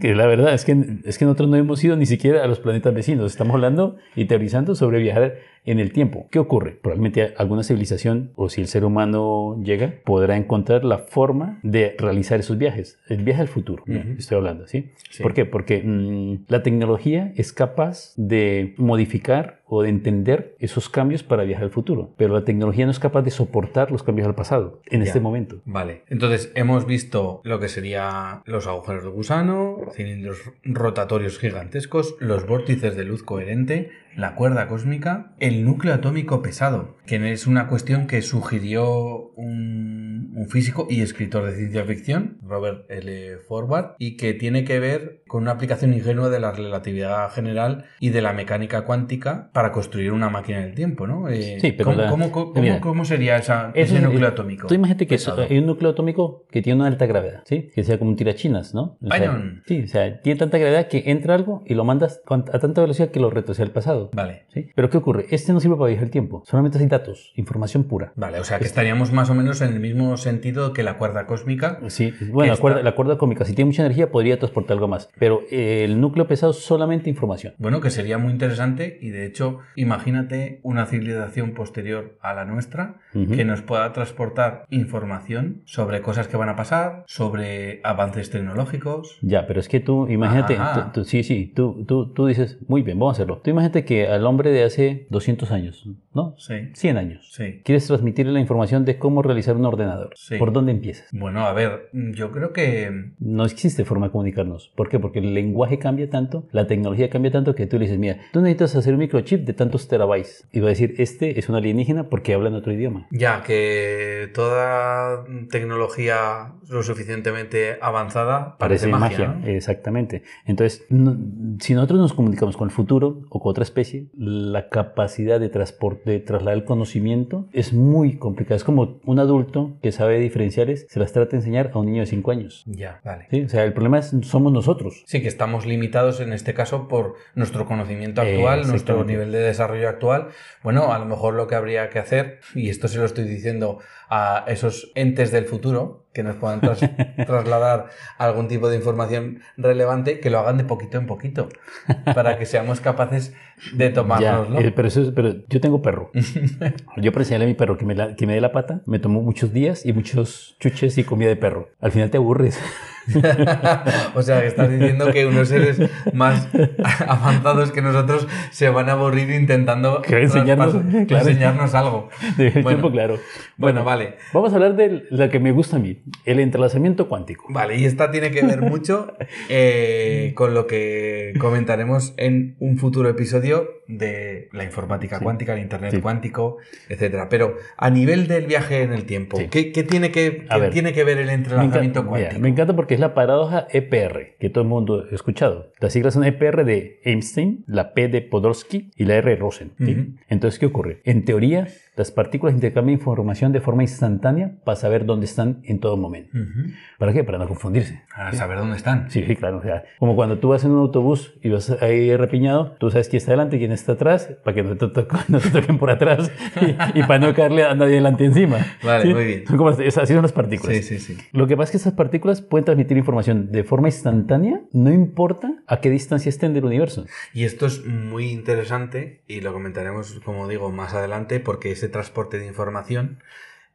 Speaker 2: que la verdad es que, es que nosotros no hemos ido ni siquiera a los planetas vecinos. Estamos hablando y teorizando sobre viajar en el tiempo. ¿Qué ocurre? Probablemente alguna civilización, o si el ser humano llega, podrá encontrar la forma de realizar esos viajes. El viaje al futuro, ya,
Speaker 3: Ujú.
Speaker 2: estoy hablando, ¿sí?
Speaker 3: Sí.
Speaker 2: ¿Por qué? Porque mm, la tecnología es capaz de modificar o de entender esos cambios para viajar al futuro, pero la tecnología no es capaz de soportar los cambios al pasado en
Speaker 3: Ya.
Speaker 2: este momento.
Speaker 3: Vale, entonces hemos visto lo que sería los agujeros de gusano, cilindros rotatorios gigantescos, los vórtices de luz coherente, la cuerda cósmica, el núcleo atómico pesado, que es una cuestión que sugirió un, un físico y escritor de ciencia ficción, Robert L. Forward, y que tiene que ver con una aplicación ingenua de la relatividad general y de la mecánica cuántica para construir una máquina del tiempo, ¿no? Eh,
Speaker 2: Sí, pero
Speaker 3: ¿cómo,
Speaker 2: la-
Speaker 3: cómo- cómo-
Speaker 2: mira,
Speaker 3: cómo sería esa- ese
Speaker 2: es-
Speaker 3: núcleo
Speaker 2: eh,
Speaker 3: atómico?
Speaker 2: Tú imagínate que es- hay un núcleo atómico que tiene una alta gravedad, ¿sí? Que sea como un tirachinas, ¿no? O sea, sí, o sea, tiene tanta gravedad que entra algo y lo mandas a tanta velocidad que lo retrocede al pasado.
Speaker 3: Vale.
Speaker 2: ¿sí? Pero ¿qué ocurre? Este no sirve para viajar el tiempo, solamente hay datos, información pura.
Speaker 3: Vale, o sea que estaríamos más o menos en el mismo sentido que la cuerda cósmica.
Speaker 2: Sí, bueno, la cuerda, la cuerda cómica, si tiene mucha energía, podría transportar algo más. Pero eh, el núcleo pesado es solamente información.
Speaker 3: Bueno, que sería muy interesante y de hecho, imagínate una civilización posterior a la nuestra
Speaker 2: Ujú.
Speaker 3: que nos pueda transportar información sobre cosas que van a pasar, sobre avances tecnológicos.
Speaker 2: Ya, pero es que tú, imagínate, tú- tú- sí, sí, tú, tú, tú dices, muy bien, vamos a hacerlo. Tú imagínate que al hombre de hace 200 años, ¿no?
Speaker 3: Sí.
Speaker 2: 100 años.
Speaker 3: Sí.
Speaker 2: Quieres transmitirle la información de cómo realizar un ordenador.
Speaker 3: Sí.
Speaker 2: ¿Por dónde empiezas?
Speaker 3: Bueno, a ver, yo creo que
Speaker 2: No existe forma de comunicarnos. ¿Por qué? Porque el lenguaje cambia tanto, la tecnología cambia tanto que tú le dices, mira, tú necesitas hacer un microchip de tantos terabytes. Y va a decir, este es un alienígena porque habla en otro idioma.
Speaker 3: ya que toda tecnología lo suficientemente avanzada parece, magia. ¿no?
Speaker 2: Exactamente. Entonces, no- si nosotros nos comunicamos con el futuro o con otra especie, la capacidad de transporte, de trasladar el conocimiento es muy complicada. Es como un adulto que sabe diferenciales, se las trata de enseñar a un niño de 5 años.
Speaker 3: Ya, vale.
Speaker 2: ¿sí? O sea, el problema es, somos nosotros.
Speaker 3: Sí, que estamos limitados en este caso por nuestro conocimiento
Speaker 2: Eh,
Speaker 3: actual, nuestro
Speaker 2: exactamente.
Speaker 3: nivel de desarrollo actual. Bueno, a lo mejor lo que habría que hacer, y esto se lo estoy diciendo a esos entes del futuro que nos puedan tras- trasladar algún tipo de información relevante, que lo hagan de poquito en poquito, para que seamos capaces de
Speaker 2: Ya,
Speaker 3: tomárnoslo.
Speaker 2: eh, pero, eso es- pero yo tengo perro. yo enseñarle a mi perro que me, la- que me dé la pata, me tomó muchos días y muchos chuches y comida de perro. Al final te aburres.
Speaker 3: o sea, que estás diciendo que unos seres más avanzados que nosotros se van a aburrir intentando
Speaker 2: enseñarnos, claro.
Speaker 3: enseñarnos algo.
Speaker 2: De
Speaker 3: Bueno,
Speaker 2: tiempo claro.
Speaker 3: Bueno, vale.
Speaker 2: Vamos a hablar de la que me gusta a mí, el entrelazamiento cuántico.
Speaker 3: Vale, y esta tiene que ver mucho eh, con lo que comentaremos en un futuro episodio de la informática
Speaker 2: Sí.
Speaker 3: cuántica, el internet
Speaker 2: Sí.
Speaker 3: cuántico, etcétera. Pero a nivel del viaje en el tiempo,
Speaker 2: Sí.
Speaker 3: ¿qué, qué tiene, que, qué
Speaker 2: ver.
Speaker 3: tiene que ver el
Speaker 2: Me
Speaker 3: entrelazamiento
Speaker 2: encanta, mira,
Speaker 3: cuántico?
Speaker 2: me encanta porque es la paradoja EPR, que todo el mundo ha escuchado. Las siglas son EPR de Einstein, la P de Podolsky y la R de Rosen. Entonces, ¿qué ocurre? En teoría, las partículas intercambian información de forma instantánea para saber dónde están en todo momento. ¿Para qué? Para no confundirse.
Speaker 3: Para saber dónde están.
Speaker 2: Sí, sí, claro. O sea, como cuando tú vas en un autobús y vas ahí repiñado, tú sabes quién está delante y quién está atrás, para que no te, to- no te toquen por atrás y, y para no caerle a nadie delante encima.
Speaker 3: Vale,
Speaker 2: ¿Sí?
Speaker 3: muy bien.
Speaker 2: Son como, es- así son las partículas.
Speaker 3: Sí, sí, sí.
Speaker 2: Lo que pasa es que esas partículas pueden transmitir información de forma instantánea, no importa a qué distancia estén del universo.
Speaker 3: Y esto es muy interesante y lo comentaremos, como digo, más adelante, porque ese transporte de información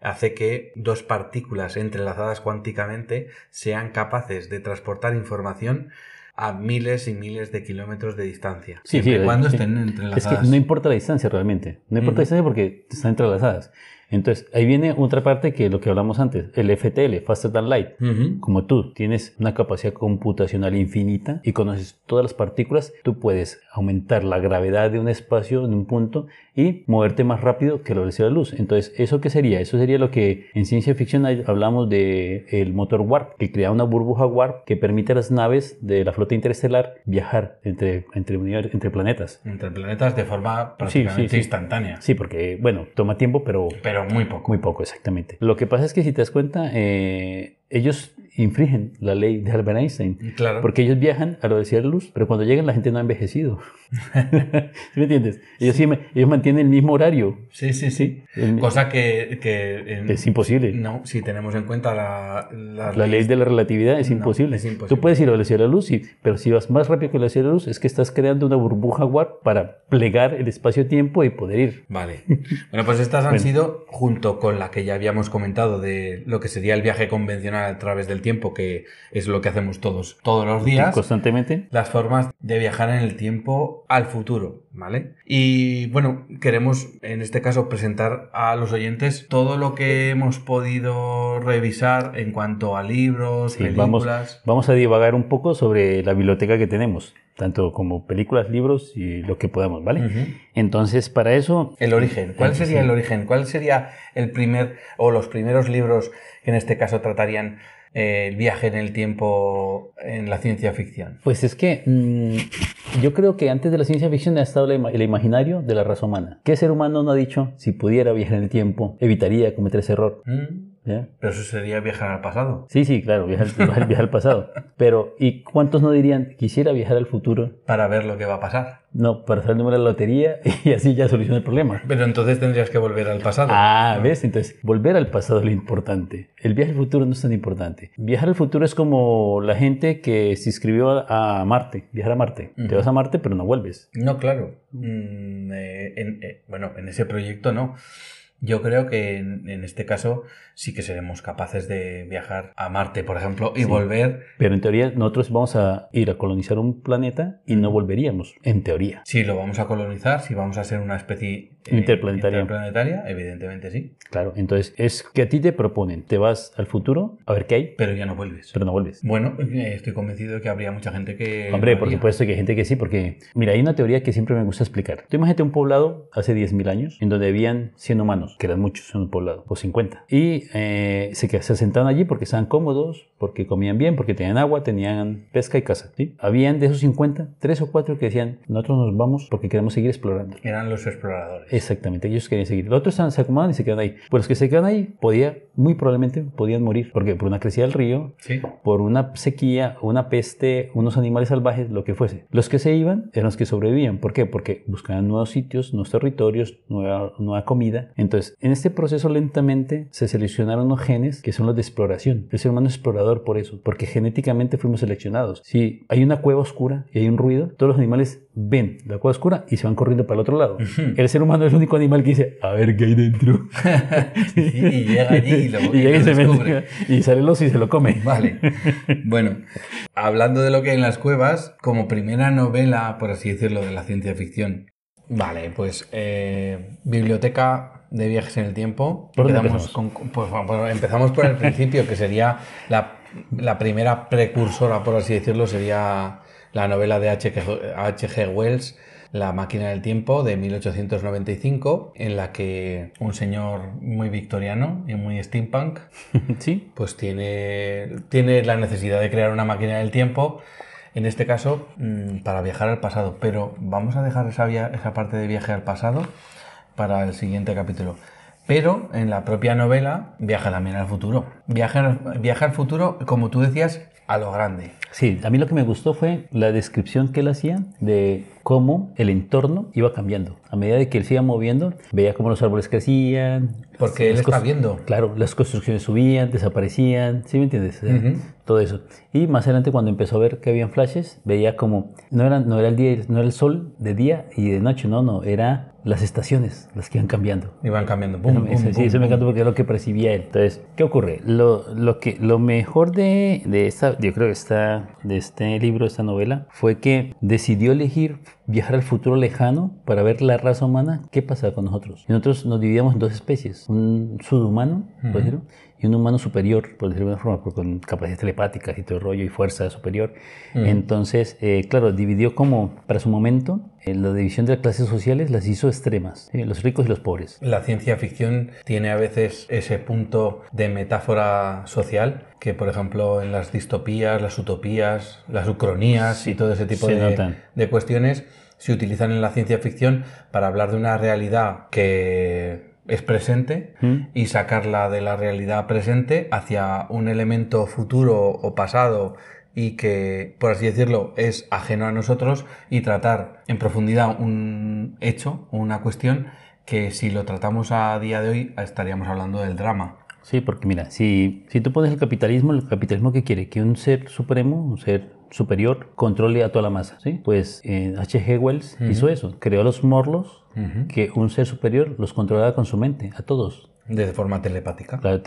Speaker 3: hace que dos partículas entrelazadas cuánticamente sean capaces de transportar información a miles y miles de kilómetros de distancia.
Speaker 2: Sí,
Speaker 3: siempre
Speaker 2: sí,
Speaker 3: y cuando
Speaker 2: sí.
Speaker 3: estén
Speaker 2: Es
Speaker 3: entrelazadas.
Speaker 2: que no importa la distancia realmente. No importa la distancia porque están entrelazadas. Entonces, ahí viene otra parte que lo que hablamos antes, el FTL, Faster Than Light.
Speaker 3: Ujú.
Speaker 2: Como tú tienes una capacidad computacional infinita y conoces todas las partículas, tú puedes aumentar la gravedad de un espacio en un punto y moverte más rápido que la velocidad de la luz. Entonces, ¿eso qué sería? Eso sería lo que en ciencia ficción hablamos de el motor warp, que crea una burbuja warp que permite a las naves de la flota interestelar viajar entre, entre, entre planetas.
Speaker 3: Entre planetas de forma prácticamente
Speaker 2: sí.
Speaker 3: instantánea.
Speaker 2: Sí, porque, bueno, toma tiempo, pero
Speaker 3: Pero muy poco.
Speaker 2: muy poco, exactamente. Lo que pasa es que si te das cuenta, eh, ellos infringen la ley de Albert Einstein.
Speaker 3: Claro.
Speaker 2: Porque ellos viajan a velocidad de la luz, pero cuando llegan la gente no ha envejecido. ¿Sí me entiendes? Ellos, sí, ellos mantienen el mismo horario.
Speaker 3: Sí, sí, sí.
Speaker 2: El-
Speaker 3: Cosa que, que en-
Speaker 2: es imposible.
Speaker 3: No, si tenemos en cuenta la, la,
Speaker 2: La ley de la relatividad es
Speaker 3: No,
Speaker 2: imposible.
Speaker 3: es imposible.
Speaker 2: Tú puedes ir a velocidad de la luz, sí, pero si vas más rápido que la velocidad de la luz, es que estás creando una burbuja warp para plegar el espacio-tiempo y poder ir.
Speaker 3: Vale. Bueno, pues estas han
Speaker 2: Bueno.
Speaker 3: sido, junto con la que ya habíamos comentado de lo que sería el viaje convencional a través del tiempo, que es lo que hacemos todos, todos los días.
Speaker 2: Constantemente.
Speaker 3: las formas de viajar en el tiempo al futuro, ¿vale? Y bueno, queremos en este caso presentar a los oyentes todo lo que hemos podido revisar en cuanto a libros,
Speaker 2: Sí, vamos,
Speaker 3: películas.
Speaker 2: vamos a divagar un poco sobre la biblioteca que tenemos, tanto como películas, libros y lo que podamos, ¿vale? Entonces, para eso,
Speaker 3: El origen. ¿Cuál sería
Speaker 2: sí.
Speaker 3: el origen? ¿Cuál sería el primer o los primeros libros que en este caso tratarían eh, el viaje en el tiempo en la ciencia ficción?
Speaker 2: pues es que mm, yo creo que antes de la ciencia ficción ha estado el imaginario de la raza humana. ¿Qué ser humano no ha dicho, si pudiera viajar en el tiempo, evitaría cometer ese error?
Speaker 3: ¿Mm?
Speaker 2: ¿Ya?
Speaker 3: Pero eso sería viajar al pasado.
Speaker 2: Sí, sí, claro, viajar, viajar- al pasado. Pero, ¿y cuántos no dirían, quisiera viajar al futuro?
Speaker 3: Para ver lo que va a pasar.
Speaker 2: No, para saber el número de la lotería y así ya soluciona el problema.
Speaker 3: Pero entonces tendrías que volver al pasado.
Speaker 2: Ah, ¿ves? Entonces, volver al pasado es lo importante. El viaje al futuro no es tan importante. Viajar al futuro es como la gente que se inscribió a Marte, viajar a Marte. Te vas a Marte, pero no vuelves.
Speaker 3: No, claro. Mm, eh, en- eh, bueno, en ese proyecto no. Yo creo que en, en este caso sí que seremos capaces de viajar a Marte, por ejemplo, y
Speaker 2: Sí.
Speaker 3: volver.
Speaker 2: Pero en teoría nosotros vamos a ir a colonizar un planeta y no volveríamos, en teoría.
Speaker 3: Si lo vamos a colonizar, si vamos a ser una especie eh,
Speaker 2: Interplanetaria.
Speaker 3: interplanetaria, evidentemente sí.
Speaker 2: Claro, entonces es que a ti te proponen, te vas al futuro a ver qué hay,
Speaker 3: Pero ya no vuelves.
Speaker 2: pero no vuelves.
Speaker 3: Bueno, eh, estoy convencido de que habría mucha gente que.
Speaker 2: Hombre, por supuesto que hay gente que sí, porque mira, hay una teoría que siempre me gusta explicar. Tú imagínate un poblado hace 10.000 años en donde habían 100 humanos, que eran muchos en un poblado, o 50. Y eh, se, se sentaban allí porque estaban cómodos, porque comían bien, porque tenían agua, tenían pesca y casa. ¿sí? Habían de esos 50, tres o cuatro que decían, nosotros nos vamos porque queremos seguir explorando.
Speaker 3: Eran los exploradores.
Speaker 2: Exactamente, ellos querían seguir. Los otros se acomodaban y se quedaban ahí. Pues los que se quedan ahí, podía, muy probablemente podían morir. porque Por una crecida del río,
Speaker 3: Sí.
Speaker 2: por una sequía, una peste, unos animales salvajes, lo que fuese. Los que se iban eran los que sobrevivían. ¿Por qué? Porque buscaban nuevos sitios, nuevos territorios, nueva, nueva comida. Entonces, en este proceso lentamente se seleccionaron unos genes que son los de exploración. El ser humano es explorador por eso, porque genéticamente fuimos seleccionados. Si hay una cueva oscura y hay un ruido, todos los animales ven la cueva oscura y se van corriendo para el otro lado. El ser humano es el único animal que dice, a ver qué hay dentro.
Speaker 3: y llega allí y lo,
Speaker 2: y, llega y se mete, y sale el oso y se lo come.
Speaker 3: Vale. Bueno, hablando de lo que hay en las cuevas, como primera novela, por así decirlo, de la ciencia ficción. Vale, pues eh, biblioteca de viajes en el tiempo.
Speaker 2: ¿Por
Speaker 3: Empezamos con- pues, empezamos por el principio, que sería la, la primera precursora, por así decirlo, sería la novela de H.G. Wells, La máquina del tiempo, de 1895, en la que un señor muy victoriano y muy steampunk
Speaker 2: sí,
Speaker 3: pues tiene, tiene la necesidad de crear una máquina del tiempo, en este caso mm, para viajar al pasado. Pero vamos a dejar esa, via- esa parte de viaje al pasado para el siguiente capítulo. Pero en la propia novela viaja también al futuro. Viaja, viaja al futuro, como tú decías, a lo grande.
Speaker 2: Sí, a mí lo que me gustó fue la descripción que él hacía de cómo el entorno iba cambiando. A medida de que él se iba moviendo, veía cómo los árboles crecían.
Speaker 3: Porque él está viendo.
Speaker 2: Claro, las construcciones subían, desaparecían, ¿sí me entiendes? O sea,
Speaker 3: Ujú.
Speaker 2: Todo eso. Y más adelante cuando empezó a ver que habían flashes, veía como no era, no era el día, no era el sol de día y de noche, no, no, era las estaciones las que iban cambiando.
Speaker 3: Y van cambiando.
Speaker 2: Eso-
Speaker 3: pum,
Speaker 2: eso- sí,
Speaker 3: pum,
Speaker 2: eso me encantó porque es lo que percibía él. Entonces, ¿qué ocurre? Lo, lo, que, lo mejor de, de esta, yo creo que está, de este libro, esta novela, fue que decidió elegir viajar al futuro lejano para ver la raza humana, qué pasa con nosotros. Y nosotros nos dividíamos en dos especies, un subhumano, por decirlo, y un humano superior, por decirlo de alguna forma, con capacidades telepáticas y todo el rollo y fuerza superior. Entonces, eh, claro, dividió como, para su momento, eh, la división de las clases sociales las hizo extremas, ¿sí? los ricos y los pobres.
Speaker 3: La ciencia ficción tiene a veces ese punto de metáfora social que, por ejemplo, en las distopías, las utopías, las ucronías y todo ese tipo de, de cuestiones se utilizan en la ciencia ficción para hablar de una realidad que es presente
Speaker 2: ¿Mm?
Speaker 3: y sacarla de la realidad presente hacia un elemento futuro o pasado y que, por así decirlo, es ajeno a nosotros y tratar en profundidad un hecho una cuestión que si lo tratamos a día de hoy estaríamos hablando del drama.
Speaker 2: Sí, porque mira, si, si tú pones el capitalismo, el capitalismo que quiere que un ser supremo, un ser superior, controle a toda la masa, ¿sí? Pues eh, H.G. Wells hizo eso, creó a los morlos, que un ser superior los controlaba con su mente, a todos.
Speaker 3: De forma telepática.
Speaker 2: Claro,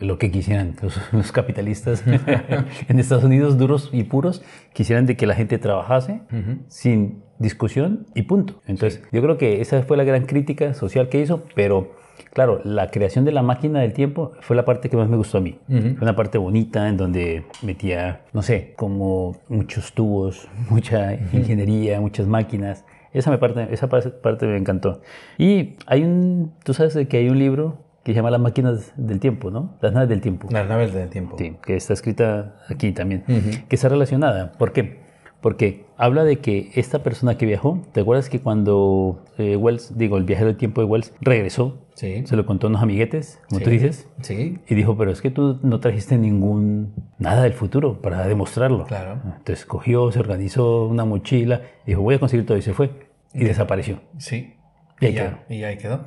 Speaker 2: lo que quisieran los, los capitalistas en Estados Unidos, duros y puros, quisieran de que la gente trabajase sin discusión y punto. Entonces, yo creo que esa fue la gran crítica social que hizo, pero claro, la creación de la máquina del tiempo fue la parte que más me gustó a mí. Fue una parte bonita en donde metía, no sé, como muchos tubos, mucha ingeniería, muchas máquinas. Esa, me parte, esa pa- parte me encantó. Y hay un, tú sabes que hay un libro que se llama Las máquinas del tiempo, ¿no? Las naves del tiempo.
Speaker 3: Las naves del tiempo.
Speaker 2: Sí, que está escrita aquí también, que está relacionada. ¿Por qué? Porque habla de que esta persona que viajó, ¿te acuerdas que cuando eh, Wells, digo, el viajero del tiempo de Wells, regresó,
Speaker 3: Sí.
Speaker 2: se lo contó a unos amiguetes, como
Speaker 3: Sí.
Speaker 2: tú dices,
Speaker 3: Sí.
Speaker 2: y dijo, pero es que tú no trajiste ningún, nada del futuro para demostrarlo.
Speaker 3: Claro.
Speaker 2: Entonces cogió, se organizó una mochila, dijo, voy a conseguir todo y se fue. Y desapareció.
Speaker 3: Sí.
Speaker 2: Y ahí
Speaker 3: ya, y ahí quedó.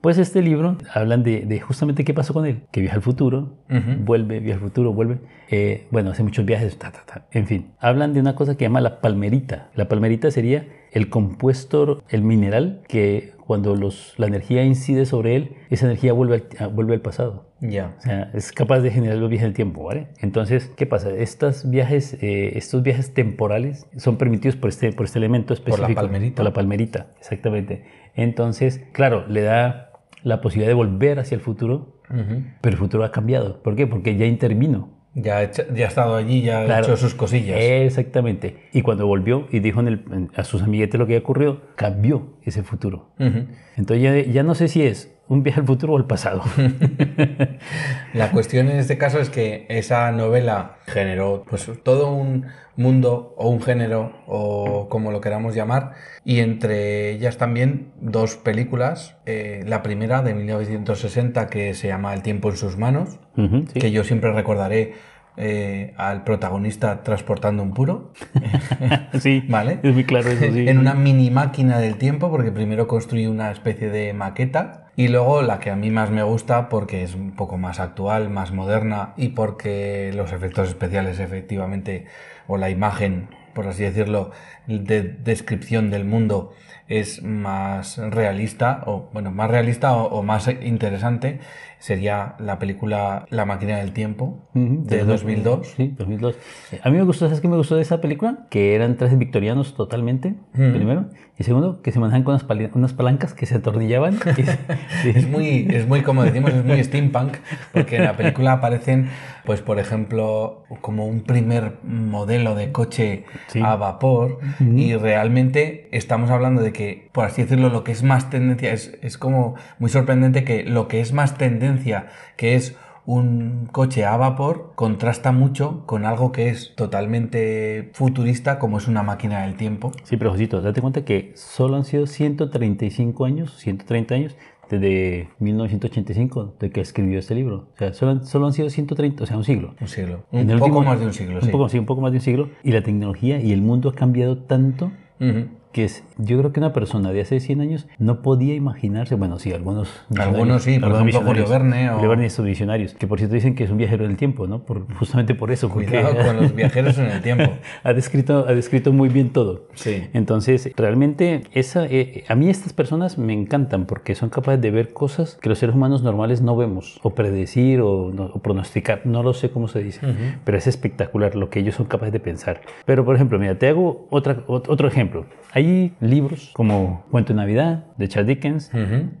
Speaker 2: Pues este libro hablan de, de justamente qué pasó con él, que viaja al futuro, vuelve, viaja al futuro, vuelve. Eh, bueno, hace muchos viajes, ta, ta, ta. en fin. Hablan de una cosa que llama la palmerita. La palmerita sería el compuesto, el mineral, que cuando los, la energía incide sobre él, esa energía vuelve al, vuelve al pasado.
Speaker 3: Ya.
Speaker 2: O sea, es capaz de generar los viajes del tiempo, ¿vale? Entonces, ¿qué pasa? Estos viajes, eh, estos viajes temporales son permitidos por este, por este elemento específico.
Speaker 3: palmerita.
Speaker 2: Por la palmerita, exactamente. Entonces, claro, le da la posibilidad de volver hacia el futuro, pero el futuro ha cambiado. ¿Por qué? Porque ya intervino.
Speaker 3: Ya, ha ya ha estado allí, ya ha
Speaker 2: Claro.
Speaker 3: hecho sus cosillas.
Speaker 2: Exactamente. Y cuando volvió y dijo en el- en- a sus amiguetes lo que había ocurrido, cambió ese futuro.
Speaker 3: Ujú.
Speaker 2: Entonces ya, ya no sé si es un viaje al futuro o al pasado.
Speaker 3: La cuestión en este caso es que esa novela generó pues todo un mundo o un género o como lo queramos llamar y entre ellas también dos películas. Eh, la primera de 1960 que se llama El tiempo en sus manos,
Speaker 2: sí.
Speaker 3: que yo siempre recordaré eh, al protagonista transportando un puro.
Speaker 2: sí,
Speaker 3: Vale.
Speaker 2: es muy claro eso, sí.
Speaker 3: en una mini máquina del tiempo, porque primero construí una especie de maqueta y luego la que a mí más me gusta porque es un poco más actual, más moderna y porque los efectos especiales efectivamente o la imagen, por así decirlo, de descripción del mundo es más realista o bueno, más realista o, o más interesante sería la película La máquina del tiempo
Speaker 2: Ujú,
Speaker 3: de 2002.
Speaker 2: Sí, 2002. A mí me gustó, ¿sabes qué me gustó de esa película? Que eran trajes victorianos totalmente, primero. Y segundo, que se manejan con unas, unas palancas que se atornillaban. Y- sí.
Speaker 3: Es muy, es muy, como decimos, es muy steampunk, porque en la película aparecen, pues por ejemplo, como un primer modelo de coche
Speaker 2: Sí.
Speaker 3: a vapor, y realmente estamos hablando de que, por así decirlo, lo que es más tendencia, es, es como muy sorprendente que lo que es más tendencia, que es un coche a vapor contrasta mucho con algo que es totalmente futurista como es una máquina del tiempo.
Speaker 2: Sí, pero Josito, date cuenta que solo han sido 135 años, 130 años, desde 1985, de que escribió este libro. O sea, solo, han- solo han sido 130, o sea, un siglo.
Speaker 3: Un siglo.
Speaker 2: En
Speaker 3: Un
Speaker 2: el
Speaker 3: poco
Speaker 2: último-
Speaker 3: más de un siglo,
Speaker 2: un
Speaker 3: sí.
Speaker 2: Poco, sí, un poco más de un siglo. Y la tecnología y el mundo ha cambiado tanto
Speaker 3: Ujú.
Speaker 2: Que es, yo creo que una persona de hace 100 años no podía imaginarse, bueno, sí, algunos
Speaker 3: Algunos sí, por
Speaker 2: algunos
Speaker 3: ejemplo, Julio. Verne o-
Speaker 2: Julio Verne y sus visionarios, que por cierto dicen que es un viajero del tiempo, ¿no? Por, justamente por eso, porque
Speaker 3: Cuidado con los viajeros en el tiempo.
Speaker 2: ha, descrito, ha descrito muy bien todo.
Speaker 3: Sí.
Speaker 2: Entonces, realmente, esa, eh, a mí estas personas me encantan porque son capaces de ver cosas que los seres humanos normales no vemos, o predecir o, no- o pronosticar, no lo sé cómo se dice, pero es espectacular lo que ellos son capaces de pensar. Pero, por ejemplo, mira, te hago otra, ot- otro ejemplo. Hay libros como Cuento de Navidad de Charles Dickens.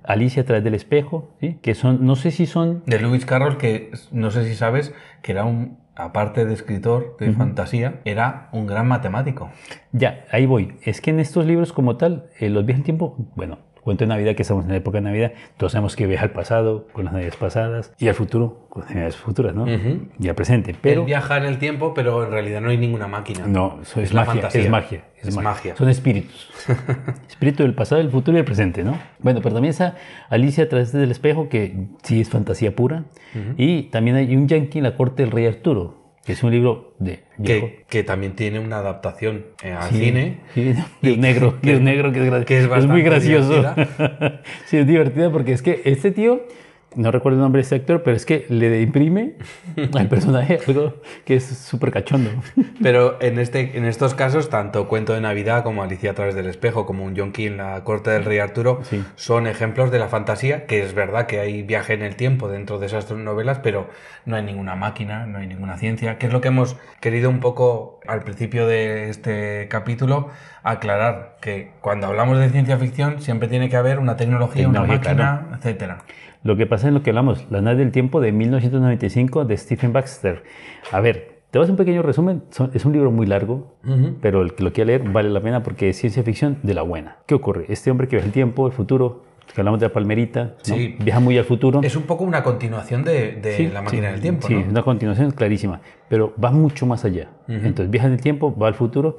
Speaker 2: Alicia a través del espejo, ¿sí? que son, no sé si son
Speaker 3: De Lewis Carroll, que no sé si sabes, que era un, aparte de escritor de fantasía, era un gran matemático.
Speaker 2: Ya, ahí voy. Es que en estos libros como tal, eh, los viajes en tiempo, bueno, cuento de Navidad, que estamos en la época de Navidad, todos sabemos que viaja al pasado con las navidades pasadas y al futuro con las navidades futuras, ¿no?
Speaker 3: Ujú.
Speaker 2: Y al presente.
Speaker 3: Pero viaja en el tiempo, pero en realidad no hay ninguna máquina.
Speaker 2: no, eso es,
Speaker 3: la
Speaker 2: magia,
Speaker 3: fantasía.
Speaker 2: es magia, es,
Speaker 3: Es
Speaker 2: magia.
Speaker 3: magia.
Speaker 2: Son espíritus. Espíritu del pasado, del futuro y del presente, ¿no? Bueno, pero también está Alicia a través del espejo, que sí es fantasía pura. Y también hay un yankee en la corte del rey Arturo, que es un libro de.
Speaker 3: Que, que también tiene una adaptación eh, al
Speaker 2: Sí,
Speaker 3: cine.
Speaker 2: sí, de un negro,
Speaker 3: que-
Speaker 2: de un negro que es,
Speaker 3: que es
Speaker 2: muy
Speaker 3: bastante
Speaker 2: gracioso. sí, es divertida porque es que este tío, no recuerdo el nombre de este actor, pero es que le imprime al personaje algo que es súper cachondo.
Speaker 3: Pero en, este, en estos casos, tanto Cuento de Navidad como Alicia a través del espejo, como un yonki en la corte del rey Arturo,
Speaker 2: Sí.
Speaker 3: son ejemplos de la fantasía, que es verdad que hay viaje en el tiempo dentro de esas novelas, pero no hay ninguna máquina, no hay ninguna ciencia, que es lo que hemos querido un poco al principio de este capítulo aclarar, que cuando hablamos de ciencia ficción siempre tiene que haber una tecnología, una máquina, etcétera.
Speaker 2: Lo que pasa es lo que hablamos, La nave del tiempo de 1995 de Stephen Baxter. A ver, te vas a un pequeño resumen, son- es un libro muy largo,
Speaker 3: Ujú.
Speaker 2: pero el que lo quiera leer vale la pena porque es ciencia ficción de la buena. ¿Qué ocurre? Este hombre que viaja el tiempo, el futuro, que hablamos de la palmerita, ¿no?
Speaker 3: Sí.
Speaker 2: viaja muy al futuro.
Speaker 3: Es un poco una continuación de, de
Speaker 2: Sí,
Speaker 3: la máquina
Speaker 2: sí,
Speaker 3: del tiempo,
Speaker 2: Sí,
Speaker 3: ¿no?
Speaker 2: es una continuación clarísima, pero va mucho más allá. Entonces viaja en el tiempo, va al futuro,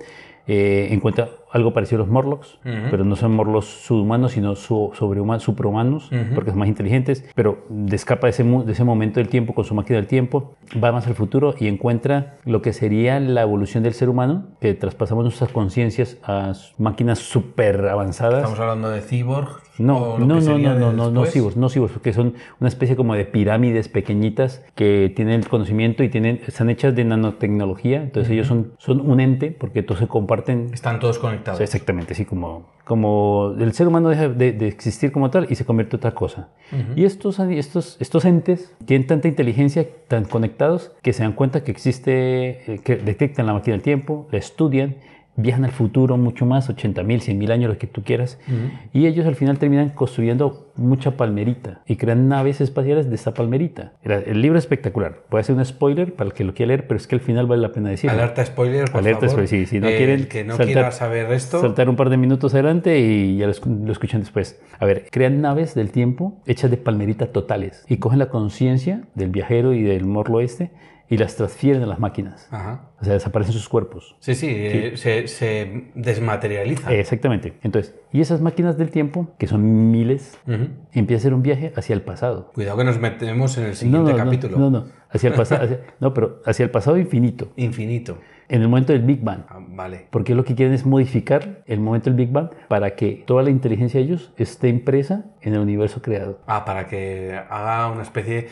Speaker 2: eh, encuentra algo parecido a los Morlocks,
Speaker 3: Ujú.
Speaker 2: pero no son Morlocks subhumanos, sino su, sobrehumanos, suprahumanos,
Speaker 3: Ujú.
Speaker 2: porque son más inteligentes, pero escapa de ese, de ese momento del tiempo con su máquina del tiempo, va más al futuro y encuentra lo que sería la evolución del ser humano, que traspasamos nuestras conciencias a máquinas súper avanzadas.
Speaker 3: Estamos hablando de cyborg.
Speaker 2: No, no, no, no, no, no, no cyborgs, no cyborgs, porque son una especie como de pirámides pequeñitas que tienen el conocimiento y tienen, están hechas de nanotecnología, entonces ellos son, son un ente porque todos se comparten.
Speaker 3: Están todos
Speaker 2: o
Speaker 3: conectados.
Speaker 2: exactamente, así como, como el ser humano deja de, de existir como tal y se convierte en otra cosa. Y estos, estos, estos entes tienen tanta inteligencia, tan conectados, que se dan cuenta que existe, eh, que detectan la máquina del tiempo, la estudian, viajan al futuro mucho más, 80 mil, 100 mil años, lo que tú quieras, y ellos al final terminan construyendo mucha palmerita y crean naves espaciales de esta palmerita. Era- El libro es espectacular, puede ser un spoiler para el que lo quiera leer, pero es que al final vale la pena decirlo.
Speaker 3: Alerta spoiler, por
Speaker 2: Alerta
Speaker 3: favor.
Speaker 2: spoiler, sí, si no
Speaker 3: El
Speaker 2: quieren
Speaker 3: que no
Speaker 2: saltar-
Speaker 3: quiera saber esto,
Speaker 2: Saltar un par de minutos adelante y ya lo, lo escuchan después. A ver, crean naves del tiempo hechas de palmerita totales y cogen la conciencia del viajero y del morlo este y las transfieren a las máquinas.
Speaker 3: Ajá.
Speaker 2: O sea, desaparecen sus cuerpos.
Speaker 3: Sí, sí, eh, Se, se desmaterializa.
Speaker 2: Eh, Exactamente. Entonces, y esas máquinas del tiempo, que son miles,
Speaker 3: Ujú.
Speaker 2: empiezan a hacer un viaje hacia el pasado.
Speaker 3: Cuidado que nos metemos en el siguiente
Speaker 2: no,
Speaker 3: capítulo.
Speaker 2: No, no, hacia el pasado, no, pero hacia el pasado infinito,
Speaker 3: Infinito.
Speaker 2: En el momento del Big Bang.
Speaker 3: Ah, vale.
Speaker 2: Porque lo que quieren es modificar el momento del Big Bang para que toda la inteligencia de ellos esté impresa en el universo creado.
Speaker 3: Ah, para que haga una especie,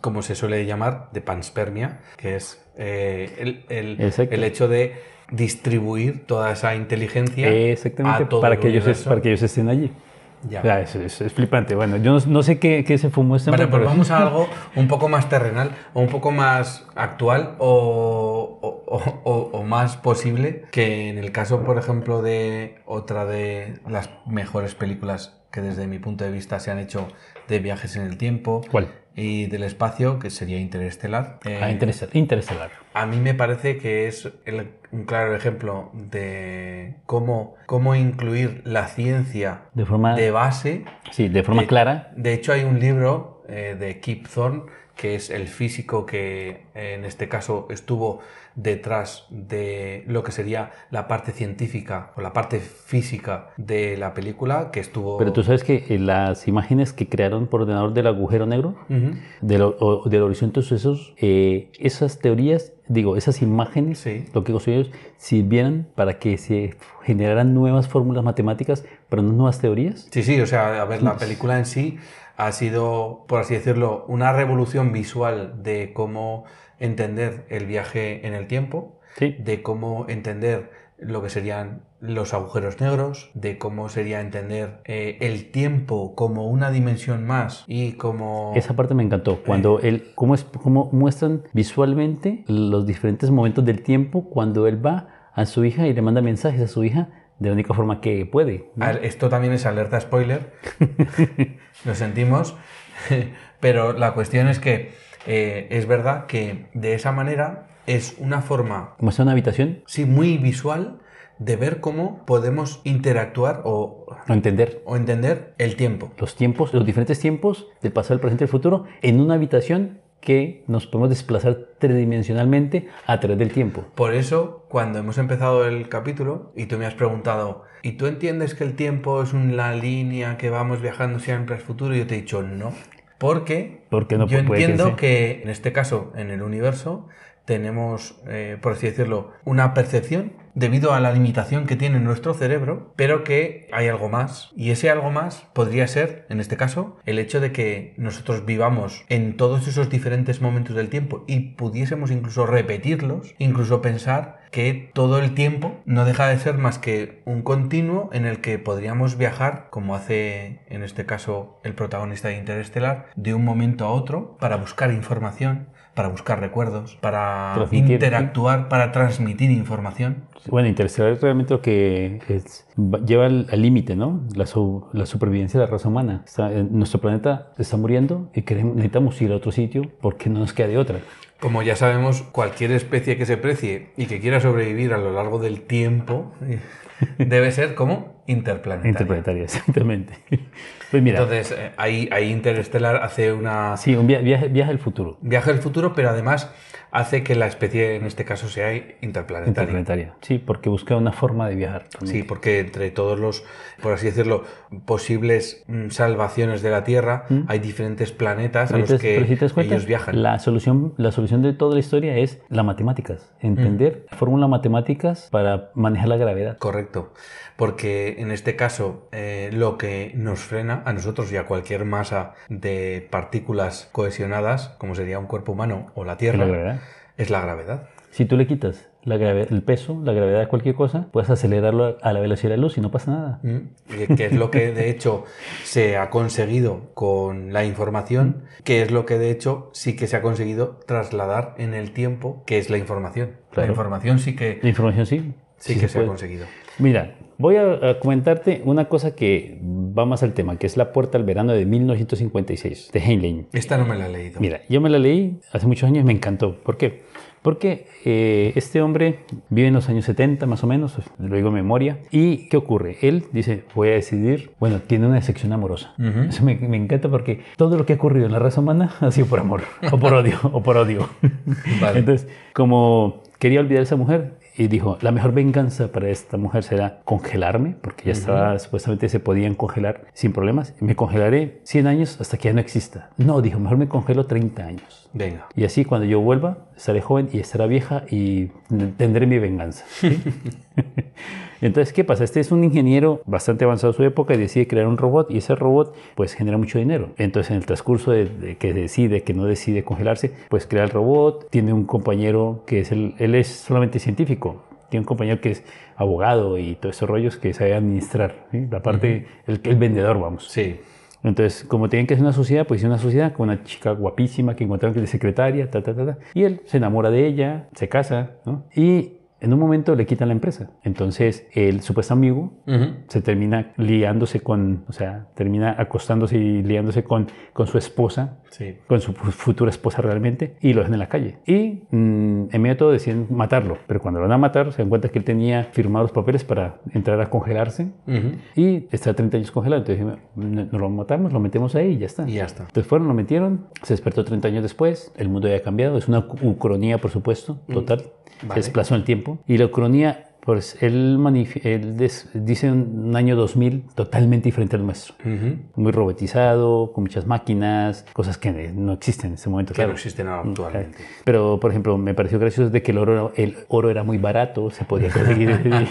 Speaker 3: como se suele llamar, de panspermia, que es eh, el, el- el hecho de distribuir toda esa inteligencia
Speaker 2: Exactamente,
Speaker 3: a todo
Speaker 2: para
Speaker 3: el
Speaker 2: que, ellos, para que ellos estén allí.
Speaker 3: Ya.
Speaker 2: Es, es- es flipante. Bueno, yo no, no sé qué, qué se fumó este
Speaker 3: Vale,
Speaker 2: hombre,
Speaker 3: pues
Speaker 2: pero-
Speaker 3: vamos a algo un poco más terrenal o un poco más actual o, o- o- o- o más posible que en el caso, por ejemplo, de otra de las mejores películas que desde mi punto de vista se han hecho de viajes en el tiempo
Speaker 2: ¿Cuál?
Speaker 3: Y del espacio, que sería Interestelar. Eh,
Speaker 2: Ah, interestelar. interestelar.
Speaker 3: a mí me parece que es el- un claro ejemplo de cómo, cómo incluir la ciencia
Speaker 2: De forma,
Speaker 3: de base
Speaker 2: sí, de forma
Speaker 3: de-
Speaker 2: clara.
Speaker 3: De hecho, hay un libro eh, de Kip Thorne, que es el físico que eh, en este caso estuvo detrás de lo que sería la parte científica o la parte física de la película, que estuvo...
Speaker 2: Pero tú sabes que eh, las imágenes que crearon por ordenador del agujero negro,
Speaker 3: Ujú.
Speaker 2: del, o- del horizonte de sucesos, eh, esas teorías, digo, esas imágenes,
Speaker 3: Sí.
Speaker 2: lo que construyeron, sirvieran para que se generaran nuevas fórmulas matemáticas, pero no nuevas teorías.
Speaker 3: Sí, sí, o sea, a ver, la película en sí ha sido, por así decirlo, una revolución visual de cómo entender el viaje en el tiempo,
Speaker 2: Sí.
Speaker 3: de cómo entender lo que serían los agujeros negros, de cómo sería entender eh, el tiempo como una dimensión más y como...
Speaker 2: Esa parte me encantó, cuando él, cómo, es, cómo muestran visualmente los diferentes momentos del tiempo cuando él va a su hija y le manda mensajes a su hija de la única forma que puede. ¿no?
Speaker 3: A ver, Esto también es alerta spoiler. Lo sentimos. Pero la cuestión es que eh, es verdad que de esa manera es una forma,
Speaker 2: Como está una habitación,
Speaker 3: sí, muy visual de ver cómo podemos interactuar o,
Speaker 2: entender
Speaker 3: o entender el tiempo.
Speaker 2: los tiempos, los diferentes tiempos del pasado, el presente y el futuro en una habitación que nos podemos desplazar tridimensionalmente a través del tiempo.
Speaker 3: Por eso, cuando hemos empezado el capítulo y tú me has preguntado, ¿y tú entiendes que el tiempo es una línea que vamos viajando siempre al futuro? Y yo te he dicho no. Porque
Speaker 2: Porque no
Speaker 3: yo
Speaker 2: que
Speaker 3: entiendo que en este caso, en el universo, tenemos, eh, por así decirlo, una percepción debido a la limitación que tiene nuestro cerebro, pero que hay algo más. Y ese algo más podría ser, en este caso, el hecho de que nosotros vivamos en todos esos diferentes momentos del tiempo y pudiésemos incluso repetirlos, incluso pensar que todo el tiempo no deja de ser más que un continuo en el que podríamos viajar, como hace en este caso el protagonista de Interestelar, de un momento a otro para buscar información, para buscar recuerdos, para
Speaker 2: Transmitir,
Speaker 3: interactuar, para transmitir información.
Speaker 2: Bueno, Interestelar es realmente lo que es- lleva al límite, ¿no? La, su- la supervivencia de la raza humana. Está- eh, nuestro planeta está muriendo y queremos, necesitamos ir a otro sitio porque no nos queda de otra.
Speaker 3: Como ya sabemos, cualquier especie que se precie y que quiera sobrevivir a lo largo del tiempo debe ser como interplanetaria.
Speaker 2: Interplanetaria, exactamente. Pues mira,
Speaker 3: Entonces, eh, ahí, ahí Interstellar hace una
Speaker 2: sí, un via- viaje, viaje al futuro.
Speaker 3: viaje al futuro, pero además hace que la especie, en este caso, sea interplanetaria.
Speaker 2: Interplanetaria. Sí, porque busca una forma de viajar.
Speaker 3: Sí, porque entre todos los, por así decirlo, posibles mm, salvaciones de la Tierra, hay diferentes planetas a los
Speaker 2: si
Speaker 3: que
Speaker 2: cuenta,
Speaker 3: ellos viajan.
Speaker 2: La solución, la solución de toda la historia es las matemáticas. Entender
Speaker 3: Mm.
Speaker 2: fórmula matemáticas para manejar la gravedad.
Speaker 3: Correcto, porque en este caso eh, lo que nos frena a nosotros y a cualquier masa de partículas cohesionadas, como sería un cuerpo humano o la Tierra,
Speaker 2: La
Speaker 3: es la gravedad.
Speaker 2: Si tú le quitas la el peso, la gravedad de cualquier cosa, puedes acelerarlo a la velocidad de la luz y no pasa nada.
Speaker 3: ¿Mm? Y Que es lo que de hecho se ha conseguido con la información, que es lo que de hecho sí que se ha conseguido trasladar en el tiempo, que es la información.
Speaker 2: Claro.
Speaker 3: La información sí que,
Speaker 2: La información sí.
Speaker 3: sí
Speaker 2: sí
Speaker 3: que
Speaker 2: se
Speaker 3: se ha conseguido.
Speaker 2: Mira, voy a, comentarte una cosa que va más al tema, que es La Puerta al Verano de 1956, de Heinlein.
Speaker 3: Esta no me la he leído.
Speaker 2: Mira, yo me la leí hace muchos años y me encantó. ¿Por qué? Porque eh, este hombre vive en los años 70 más o menos, lo digo en memoria. ¿Y qué ocurre? Él dice, voy a decidir, bueno, tiene una sección amorosa.
Speaker 3: Ujú.
Speaker 2: Eso me, me encanta porque todo lo que ha ocurrido en la raza humana ha sido por amor, o por odio, o por odio.
Speaker 3: Vale.
Speaker 2: Entonces, como quería olvidar a esa mujer, y dijo, la mejor venganza para esta mujer será congelarme, porque ya estaba, supuestamente se podían congelar sin problemas. Me congelaré 100 años hasta que ya no exista. No, dijo, mejor me congelo 30 años.
Speaker 3: Venga.
Speaker 2: Y así cuando yo vuelva, estaré joven y estará vieja y tendré mi venganza. ¿sí? Entonces, ¿qué pasa? Este es un ingeniero bastante avanzado en su época y decide crear un robot y ese robot pues genera mucho dinero. Entonces, en el transcurso de, de que decide, que no decide congelarse, pues crea el robot, tiene un compañero que es el, él es solamente científico. Tiene un compañero que es abogado y todos esos rollos que sabe administrar, ¿sí? la parte, el, el vendedor, vamos.
Speaker 3: Sí.
Speaker 2: Entonces, como tenían que hacer una sociedad, pues hicieron una sociedad con una chica guapísima que encontraron que es secretaria, ta, ta, ta, ta. Y él se enamora de ella, se casa, ¿no? Y en un momento le quitan la empresa. Entonces, el supuesto amigo
Speaker 3: Ujú.
Speaker 2: se termina liándose con, o sea, termina acostándose y liándose con, con su esposa,
Speaker 3: Sí.
Speaker 2: con su fu- futura esposa realmente, y lo dejan en la calle. Y mm, en medio de todo deciden matarlo. Pero cuando lo van a matar, se dan cuenta que él tenía firmado los papeles para entrar a congelarse
Speaker 3: Ujú.
Speaker 2: y está 30 años congelado. Entonces, no, no lo matamos, lo metemos ahí y ya está.
Speaker 3: Y ya está.
Speaker 2: Entonces fueron, lo metieron, se despertó 30 años después, el mundo ya ha cambiado, es una ucronía, por supuesto, total.
Speaker 3: Vale.
Speaker 2: Se desplazó en el tiempo. Y la ucronía, pues él, él dice un año 2000 totalmente diferente al nuestro. Muy robotizado, con muchas máquinas, cosas que no existen en ese momento.
Speaker 3: No
Speaker 2: claro.
Speaker 3: existen ahora actualmente.
Speaker 2: Pero, por ejemplo, me pareció gracioso de que el oro, el oro era muy barato, se podía conseguir.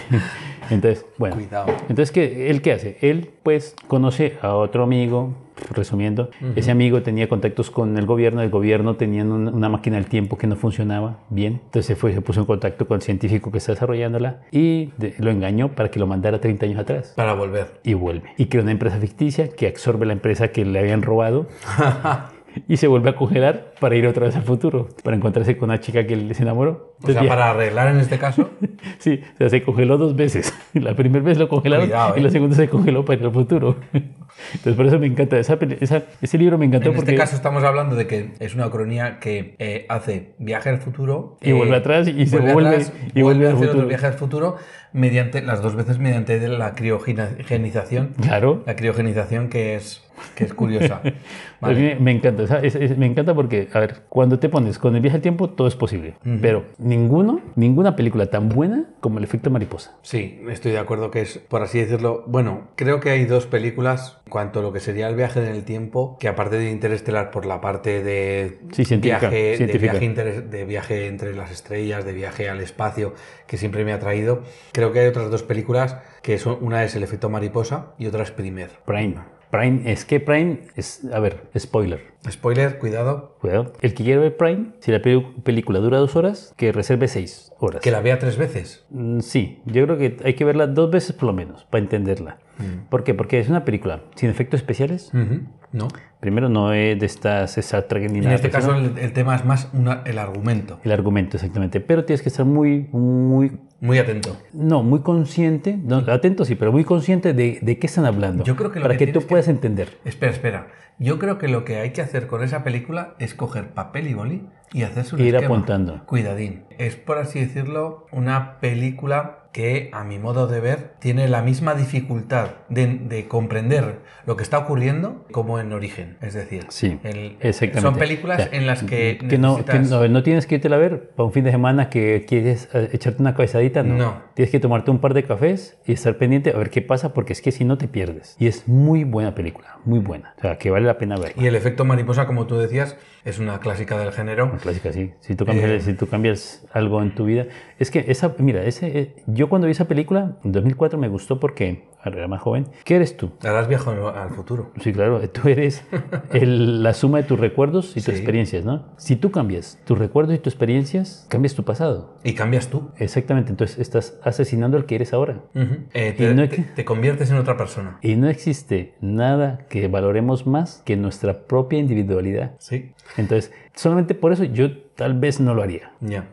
Speaker 2: Entonces, bueno.
Speaker 3: Cuidado.
Speaker 2: Entonces, ¿qué, ¿él qué hace? Él, pues, conoce a otro amigo, resumiendo, ese amigo tenía contactos con el gobierno, el gobierno tenía un- una máquina del tiempo que no funcionaba bien, entonces se, fue, se puso en contacto con el científico que está desarrollándola y de- lo engañó para que lo mandara 30 años atrás.
Speaker 3: Para volver.
Speaker 2: Y vuelve. Y crea una empresa ficticia que absorbe la empresa que le habían robado y se vuelve a congelar para ir otra vez al futuro, para encontrarse con una chica que se enamoró.
Speaker 3: O sea,
Speaker 2: Entonces,
Speaker 3: para arreglar en este caso,
Speaker 2: Sí, o sea, se congeló dos veces. La primera vez lo congelaron
Speaker 3: Cuidado,
Speaker 2: y la
Speaker 3: ¿eh?
Speaker 2: segunda se congeló para ir al futuro. Entonces, por eso me encanta. Esa, esa- ese libro me encantó
Speaker 3: en
Speaker 2: porque...
Speaker 3: este caso estamos hablando de que es una cronía que eh, hace viaje al futuro
Speaker 2: Y vuelve atrás y se
Speaker 3: vuelve
Speaker 2: vuelve-
Speaker 3: atrás,
Speaker 2: y vuelve
Speaker 3: vuelve a
Speaker 2: al
Speaker 3: hacer otro
Speaker 2: futuro.
Speaker 3: viaje al futuro mediante las dos veces mediante la criogenización
Speaker 2: Claro.
Speaker 3: la criogenización que es que es curiosa
Speaker 2: A mí
Speaker 3: Vale.
Speaker 2: me, encanta. esa- es- es- me encanta porque, a ver, cuando te pones con el viaje al tiempo, todo es posible. Pero ninguno, ninguna película tan buena como el efecto mariposa.
Speaker 3: Sí, estoy de acuerdo que es, por así decirlo, bueno, creo que hay dos películas cuanto a lo que sería el viaje en el tiempo, que aparte de Interestelar por la parte de
Speaker 2: Sí, científica,
Speaker 3: viaje, de
Speaker 2: científica.
Speaker 3: viaje, inter- de viaje entre las estrellas, de viaje al espacio, que siempre me ha traído, creo que hay otras dos películas que son, una es El efecto mariposa y otra es Primer.
Speaker 2: Prime. Prime, es que Prime es, a ver, spoiler.
Speaker 3: Spoiler, cuidado,
Speaker 2: Cuidado. El que quiere ver Prime, si la película dura dos horas, que reserve seis horas.
Speaker 3: que la vea tres veces.
Speaker 2: Mm, Sí, yo creo que hay que verla dos veces por lo menos para entenderla. ¿Por qué? Porque es una película sin efectos especiales.
Speaker 3: ¿No?
Speaker 2: Primero, no es de estas Star Trek ni
Speaker 3: En
Speaker 2: nada.
Speaker 3: este
Speaker 2: de eso,
Speaker 3: caso el, el tema es más una- el argumento.
Speaker 2: el argumento, exactamente. Pero tienes que estar muy, muy,
Speaker 3: Muy atento.
Speaker 2: no, muy consciente, no, atento sí, pero muy consciente de, de qué están hablando.
Speaker 3: Yo creo que lo
Speaker 2: para
Speaker 3: que
Speaker 2: que, tú
Speaker 3: que-
Speaker 2: puedas entender.
Speaker 3: Espera, espera. Yo creo que lo que hay que hacer con esa película es coger papel y boli y hacerse un
Speaker 2: Ir
Speaker 3: esquema.
Speaker 2: apuntando.
Speaker 3: Cuidadín. Es, por así decirlo, una película que, a mi modo de ver, tiene la misma dificultad de, de comprender lo que está ocurriendo como en Origen. Es decir,
Speaker 2: Sí,
Speaker 3: el-
Speaker 2: exactamente.
Speaker 3: son películas
Speaker 2: O sea,
Speaker 3: en las que,
Speaker 2: que no, que no, no tienes que irte a ver para un fin de semana que quieres eh, echarte una cabezadita, no.
Speaker 3: No.
Speaker 2: Tienes que tomarte un par de cafés y estar pendiente a ver qué pasa, porque es que si no te pierdes. Y es muy buena película, muy buena. O sea, que vale la pena verla.
Speaker 3: Y el efecto mariposa, como tú decías, es una clásica del género.
Speaker 2: Una clásica, sí. Si tú, cambias,
Speaker 3: Eh.
Speaker 2: si tú cambias algo en tu vida. Es que esa, mira, ese, eh, yo cuando vi esa película, en 2004 me gustó porque era más joven. ¿Qué eres tú?
Speaker 3: Harás viaje al futuro.
Speaker 2: Sí, claro, tú eres el- la suma de tus recuerdos y tus
Speaker 3: Sí.
Speaker 2: experiencias, ¿no? Si tú cambias tus recuerdos y tus experiencias, cambias tu pasado.
Speaker 3: Y cambias tú.
Speaker 2: Exactamente, entonces estás asesinando al que eres ahora.
Speaker 3: Ujú. Eh,
Speaker 2: Y
Speaker 3: te,
Speaker 2: no
Speaker 3: te- te conviertes en otra persona.
Speaker 2: Y no existe nada que valoremos más que nuestra propia individualidad.
Speaker 3: Sí.
Speaker 2: Entonces, solamente por eso yo tal vez no lo haría.
Speaker 3: Ya.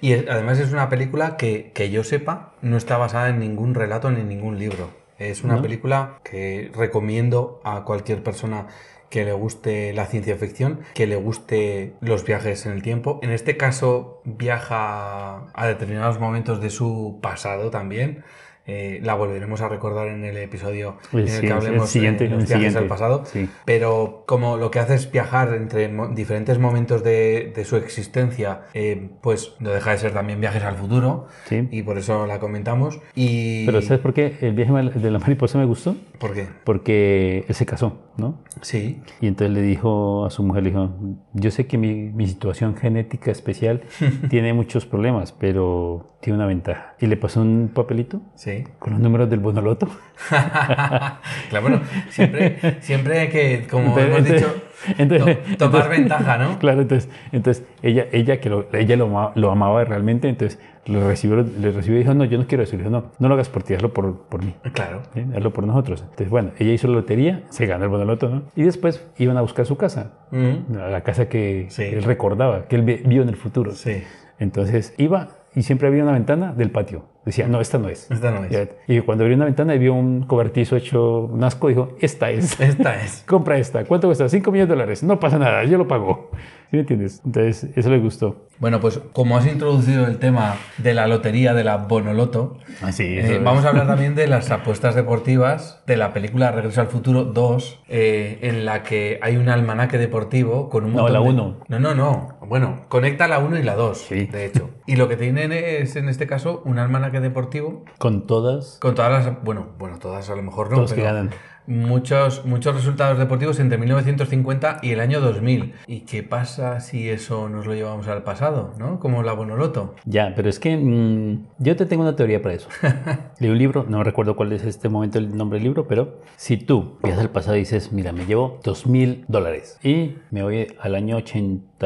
Speaker 3: Y además es una película que, que yo sepa no está basada en ningún relato ni en ningún libro. Es una
Speaker 2: ¿No?
Speaker 3: película que recomiendo a cualquier persona que le guste la ciencia ficción, que le guste los viajes en el tiempo. En este caso viaja a determinados momentos de su pasado también. Eh, la volveremos a recordar en el episodio
Speaker 2: El
Speaker 3: en el que
Speaker 2: el
Speaker 3: hablemos
Speaker 2: siguiente-
Speaker 3: de los
Speaker 2: el
Speaker 3: viajes
Speaker 2: siguiente.
Speaker 3: al pasado.
Speaker 2: Sí.
Speaker 3: Pero como lo que hace es viajar entre mo- diferentes momentos de, de su existencia, eh, pues no deja de ser también viajes al futuro.
Speaker 2: Sí.
Speaker 3: Y por eso la comentamos. Y...
Speaker 2: Pero ¿sabes por qué el viaje de la mariposa me gustó?
Speaker 3: ¿Por qué?
Speaker 2: Porque él se casó, ¿no?
Speaker 3: Sí.
Speaker 2: Y entonces le dijo a su mujer, le dijo, yo sé que mi, mi situación genética especial tiene muchos problemas, pero tiene una ventaja. Y le pasó un papelito
Speaker 3: Sí.
Speaker 2: Con los números del bonoloto.
Speaker 3: claro, bueno, siempre, siempre que, como
Speaker 2: Entonces-
Speaker 3: hemos dicho,
Speaker 2: entonces-
Speaker 3: to- tomar
Speaker 2: entonces-
Speaker 3: ventaja, ¿no?
Speaker 2: Claro, entonces, entonces ella, ella que lo, ella lo, lo amaba realmente, entonces lo recibió, le recibió y dijo, no, yo no quiero eso. Dijo, no, no lo hagas por ti, hazlo por, por mí.
Speaker 3: Claro.
Speaker 2: ¿sí? Hazlo por nosotros. Entonces, bueno, ella hizo la lotería, se ganó el bonoloto, ¿no? Y después iban a buscar su casa,
Speaker 3: Mm,
Speaker 2: a la casa que,
Speaker 3: Sí.
Speaker 2: que él recordaba, que él vi- vio en el futuro.
Speaker 3: Sí.
Speaker 2: Entonces iba y siempre había una ventana del patio. Decía, no, esta no es.
Speaker 3: Esta no es.
Speaker 2: Y cuando abrió una ventana y vio un cobertizo hecho un asco, dijo, esta es.
Speaker 3: Esta es.
Speaker 2: Compra esta. ¿Cuánto cuesta? 5 millones de dólares. No pasa nada, yo lo pago. ¿Sí me entiendes? Entonces, eso le gustó.
Speaker 3: Bueno, pues como has introducido el tema de la lotería, de la Bonoloto,
Speaker 2: Así
Speaker 3: Eh, vamos a hablar también de las apuestas deportivas de la película Regreso al Futuro 2, eh, en la que hay un almanaque deportivo con un
Speaker 2: No,
Speaker 3: montón
Speaker 2: la
Speaker 3: de-
Speaker 2: uno.
Speaker 3: No, no, no. Bueno, conecta la 1 y la 2,
Speaker 2: Sí.
Speaker 3: de hecho. Y lo que tienen es, en este caso, un almanaque deportivo
Speaker 2: Con todas,
Speaker 3: con todas las... Bueno, bueno todas a lo mejor no,
Speaker 2: todos que
Speaker 3: pero
Speaker 2: ganan.
Speaker 3: Muchos, muchos resultados deportivos entre 1950 y el año 2000. ¿Y qué pasa si eso nos lo llevamos al pasado, no? Como la Bonoloto.
Speaker 2: Ya, pero es que mm, yo te tengo una teoría para eso. Leí un libro, no recuerdo cuál es este momento el nombre del libro, pero si tú viajas al pasado y dices, mira, me llevo dos mil dólares y me voy al año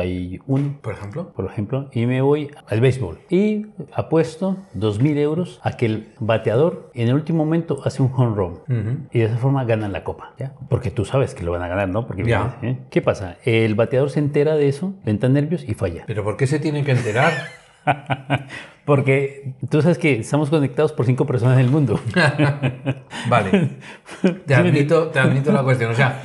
Speaker 2: 91,
Speaker 3: Por ejemplo.
Speaker 2: por ejemplo, y me voy al béisbol. Y apuesto 2.000 euros a que el bateador en el último momento hace un home run. Y de esa forma ganan la copa, ¿ya? Porque tú sabes que lo van a ganar, ¿no? Porque
Speaker 3: Ya.
Speaker 2: ¿eh? ¿Qué pasa? El bateador se entera de eso, le entran nervios y falla.
Speaker 3: Pero ¿por qué se tiene que enterar?
Speaker 2: Porque tú sabes que estamos conectados por cinco personas en el mundo.
Speaker 3: Vale. Te admito, te admito la cuestión. O sea,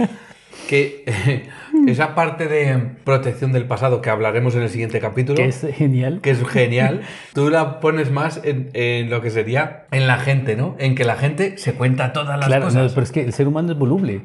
Speaker 3: que eh, esa parte de protección del pasado que hablaremos en el siguiente capítulo,
Speaker 2: que es genial.
Speaker 3: que es genial, tú la pones más en, en lo que sería en la gente, ¿no? En que la gente se cuenta todas las
Speaker 2: Claro, no,
Speaker 3: cosas.
Speaker 2: pero es que el ser humano es voluble.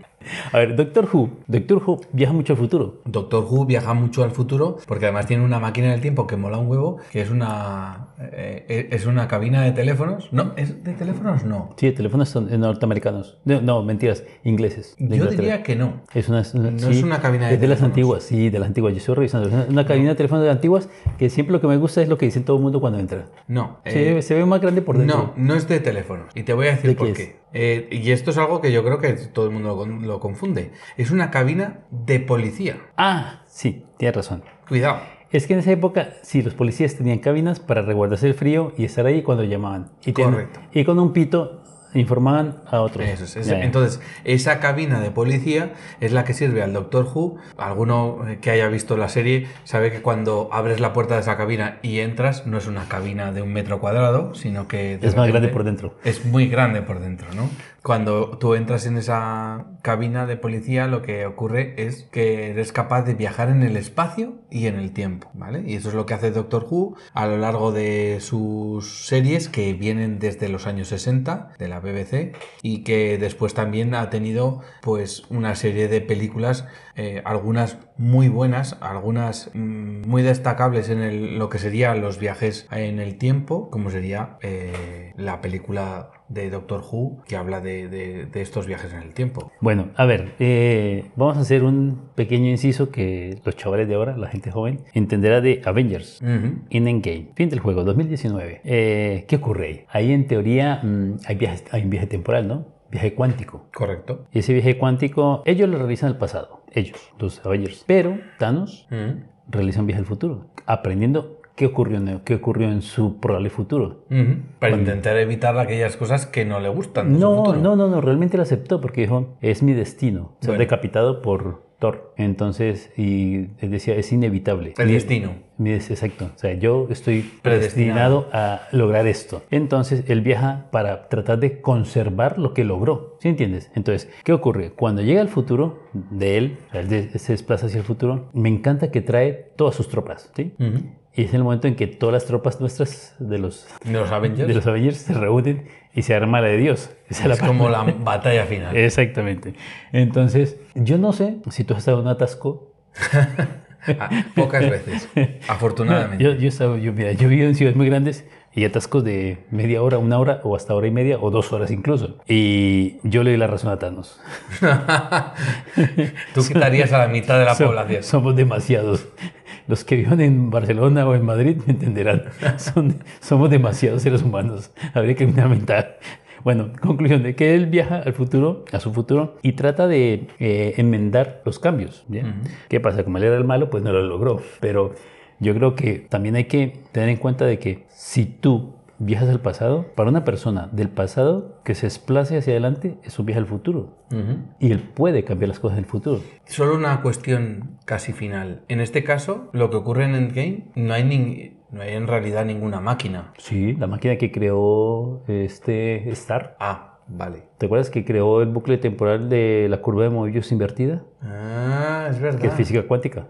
Speaker 2: A ver, Doctor Who. Doctor Who viaja mucho al futuro.
Speaker 3: Doctor Who viaja mucho al futuro porque además tiene una máquina del tiempo que mola un huevo, que es una eh, es una cabina de teléfonos. No, es de teléfonos no.
Speaker 2: Sí, teléfonos son norteamericanos. No, no, mentiras, ingleses. de
Speaker 3: Yo
Speaker 2: Inglaterra.
Speaker 3: diría que no.
Speaker 2: Es una,
Speaker 3: No es una cabina de
Speaker 2: Es de las antiguas, sí, de las antiguas. Yo estoy revisando. Es una, cabina de teléfonos de antiguas que siempre lo que me gusta es lo que dice todo el mundo cuando entra.
Speaker 3: No.
Speaker 2: Se,
Speaker 3: eh,
Speaker 2: ve- se ve más grande por dentro.
Speaker 3: No, no es de teléfonos. Y te voy a decir
Speaker 2: ¿De
Speaker 3: por
Speaker 2: qué?
Speaker 3: Eh, y esto es algo que yo creo que todo el mundo lo, lo confunde. Es una cabina de policía.
Speaker 2: Ah, sí, tienes razón.
Speaker 3: Cuidado.
Speaker 2: Es que en esa época, sí, los policías tenían cabinas para resguardarse el frío y estar ahí cuando llamaban. Y ten-
Speaker 3: Correcto.
Speaker 2: Y con un pito informaban a otros.
Speaker 3: Eso es. Entonces, esa cabina de policía es la que sirve al Doctor Who. Alguno eh, que haya visto la serie sabe que cuando abres la puerta de esa cabina y entras, no es una cabina de un metro cuadrado, sino que...
Speaker 2: es más grande por dentro.
Speaker 3: Es muy grande por dentro, ¿no? Cuando tú entras en esa cabina de policía, lo que ocurre es que eres capaz de viajar en el espacio y en el tiempo, ¿vale? Y eso es lo que hace Doctor Who a lo largo de sus series que vienen desde los años 60 de la BBC y que después también ha tenido pues una serie de películas, eh, algunas muy buenas, algunas mm, muy destacables en el- lo que serían los viajes en el tiempo, como sería eh, la película de Doctor Who que habla de, de- de estos viajes en el tiempo.
Speaker 2: Bueno, a ver, eh, vamos a hacer un pequeño inciso que los chavales de ahora, la gente joven, entenderá de Avengers.
Speaker 3: Ujú.
Speaker 2: In Endgame, fin del juego, 2019. Eh, ¿Qué ocurre ahí? Ahí en teoría mm, hay, viajes- hay un viaje temporal, ¿no? Viaje cuántico.
Speaker 3: Correcto.
Speaker 2: Y ese viaje cuántico, ellos lo realizan al pasado, ellos, los Avengers. Pero Thanos
Speaker 3: Ujú.
Speaker 2: realiza un viaje al futuro, aprendiendo qué ocurrió en, qué ocurrió en su probable futuro.
Speaker 3: Para intentar evitar aquellas cosas que no le gustan. de
Speaker 2: No, no, no, no, realmente lo aceptó porque dijo, es mi destino, ser decapitado por Thor. Entonces, y él decía, es inevitable.
Speaker 3: El destino.
Speaker 2: exacto, o sea, yo estoy
Speaker 3: Predestinado.
Speaker 2: a lograr esto. Entonces, él viaja para tratar de conservar lo que logró, ¿sí entiendes? Entonces, ¿qué ocurre? Cuando llega al futuro de él, él se desplaza hacia el futuro, me encanta que trae todas sus tropas, ¿sí?
Speaker 3: Ujú.
Speaker 2: Y es el momento en que todas las tropas nuestras de los
Speaker 3: De los Avengers.
Speaker 2: de los Avengers se reúnen y se arma la de Dios. Esa es la
Speaker 3: como la batalla final.
Speaker 2: Exactamente. Entonces, yo no sé si tú has estado en un atasco.
Speaker 3: Ah, pocas veces. Afortunadamente.
Speaker 2: Yo, yo, he estado- yo, mira, yo vivo en ciudades muy grandes y atascos de media hora, una hora o hasta hora y media o dos horas incluso. Y yo le doy la razón a Thanos.
Speaker 3: Tú quitarías a la mitad de la población.
Speaker 2: Somos demasiados. Los que viven en Barcelona o en Madrid me entenderán. Son- somos demasiados seres humanos. Habría que aumentar. Bueno, conclusión de que él viaja al futuro, a su futuro, y trata de eh, enmendar los cambios. ¿ya? ¿Qué pasa? Como él era el malo, pues no lo logró. Pero yo creo que también hay que tener en cuenta de que si tú viajas al pasado, para una persona del pasado que se desplace hacia adelante, es un viaje al futuro. Y él puede cambiar las cosas del futuro.
Speaker 3: Solo una cuestión casi final. En este caso, lo que ocurre en Endgame, no hay, nin- no hay en realidad ninguna máquina.
Speaker 2: Sí, la máquina que creó este Star.
Speaker 3: Ah, vale.
Speaker 2: ¿Te acuerdas que creó el bucle temporal de la curva de Mobius invertida?
Speaker 3: Ah, es verdad.
Speaker 2: Que es física cuántica.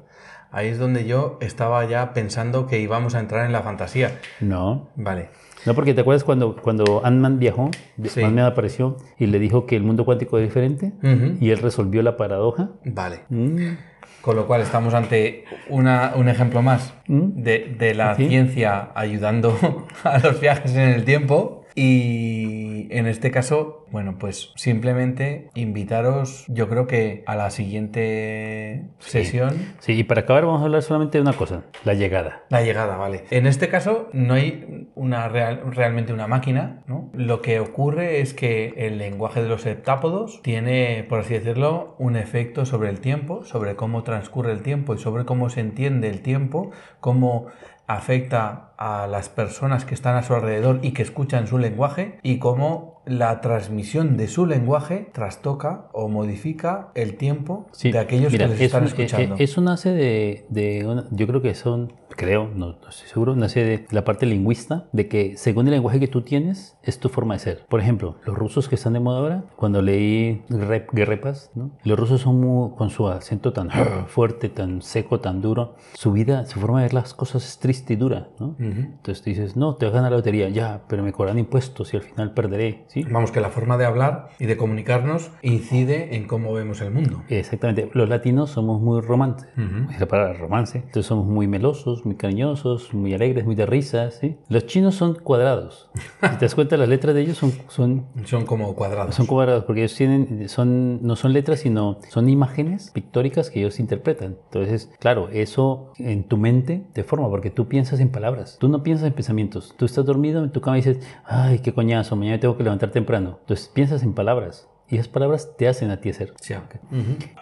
Speaker 3: Ahí es donde yo estaba ya pensando que íbamos a entrar en la fantasía.
Speaker 2: No.
Speaker 3: Vale.
Speaker 2: No, porque te acuerdas cuando, cuando Ant-Man viajó,
Speaker 3: Sí.
Speaker 2: Ant-Man apareció y le dijo que el mundo cuántico es diferente
Speaker 3: Ujú.
Speaker 2: y él resolvió la paradoja.
Speaker 3: Vale.
Speaker 2: Mm,
Speaker 3: Con lo cual estamos ante una- un ejemplo más
Speaker 2: Mm.
Speaker 3: de, de la
Speaker 2: Sí.
Speaker 3: ciencia ayudando a los viajes en el tiempo Y en este caso, bueno, pues simplemente invitaros, yo creo que a la siguiente sesión.
Speaker 2: Sí, y para acabar vamos a hablar solamente de una cosa, la llegada.
Speaker 3: La llegada, vale. En este caso no hay una real- realmente una máquina, ¿no? Lo que ocurre es que el lenguaje de los heptápodos tiene, por así decirlo, un efecto sobre el tiempo, sobre cómo transcurre el tiempo y sobre cómo se entiende el tiempo, cómo afecta a las personas que están a su alrededor y que escuchan su lenguaje y cómo la transmisión de su lenguaje trastoca o modifica el tiempo
Speaker 2: Sí,
Speaker 3: de aquellos
Speaker 2: mira,
Speaker 3: que les están
Speaker 2: eh,
Speaker 3: escuchando.
Speaker 2: eh, Eso nace de, de una- yo creo que son, creo, no, no estoy seguro, nace de la parte lingüista, de que según el lenguaje que tú tienes, es tu forma de ser. Por ejemplo, los rusos que están de moda ahora, cuando leí Rep, Guerrepas, ¿no? los rusos son muy, con su acento tan fuerte, tan seco, tan duro, su vida, su forma de ver las cosas es triste y dura, ¿no? Entonces tú dices, no, te vas a ganar la lotería, ya, pero me cobrarán impuestos y al final perderé, ¿sí?
Speaker 3: Vamos, que la forma de hablar y de comunicarnos incide en cómo vemos el mundo.
Speaker 2: Exactamente. Los latinos somos muy romances. Es la palabra romance. Entonces somos muy melosos, muy cariñosos, muy alegres, muy de risas. ¿sí? Los chinos son cuadrados. Si te das cuenta, las letras de ellos son, son,
Speaker 3: Son como cuadrados.
Speaker 2: son cuadrados porque ellos tienen, son, no son letras, sino son imágenes pictóricas que ellos interpretan. Entonces, claro, eso en tu mente te forma porque tú piensas en palabras. Tú no piensas en pensamientos. Tú estás dormido en tu cama y dices, ay, qué coñazo, mañana tengo que levantar temprano. Entonces piensas en palabras. Y esas palabras te hacen a ti ser.
Speaker 3: Sí, ok.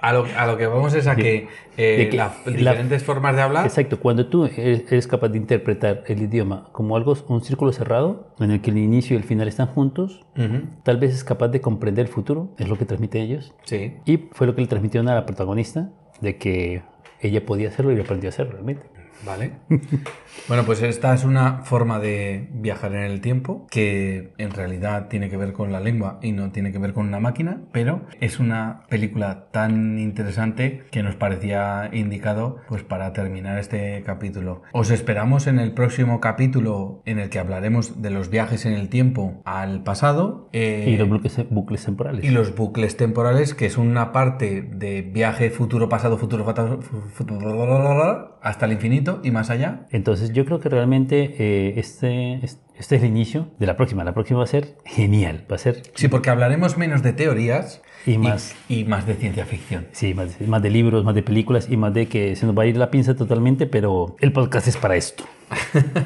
Speaker 3: a, lo, a lo que vamos es a que, eh,
Speaker 2: de que
Speaker 3: las
Speaker 2: la-
Speaker 3: diferentes formas de hablar.
Speaker 2: Exacto, cuando tú eres capaz de interpretar el idioma como algo, un círculo cerrado, en el que el inicio y el final están juntos, tal vez es capaz de comprender el futuro, es lo que transmiten ellos.
Speaker 3: Sí.
Speaker 2: Y fue lo que le transmitieron a la protagonista, de que ella podía hacerlo y aprendió a hacerlo realmente.
Speaker 3: Vale. bueno, pues esta es una forma de viajar en el tiempo que en realidad tiene que ver con la lengua y no tiene que ver con una máquina, pero es una película tan interesante que nos parecía indicado pues para terminar este capítulo. Os esperamos en el próximo capítulo en el que hablaremos de los viajes en el tiempo al pasado eh,
Speaker 2: y los bucles, bucles temporales.
Speaker 3: y los bucles temporales, que es una parte de viaje futuro, pasado, futuro, hasta el infinito y más allá.
Speaker 2: Entonces yo creo que realmente eh, este, este es el inicio de la próxima. La próxima va a ser genial, va a ser
Speaker 3: Sí, porque hablaremos menos de teorías
Speaker 2: Y más.
Speaker 3: y, más de ciencia ficción.
Speaker 2: Sí, más, más de libros, más de películas y más de que se nos va a ir la pinza totalmente, pero el podcast es para esto.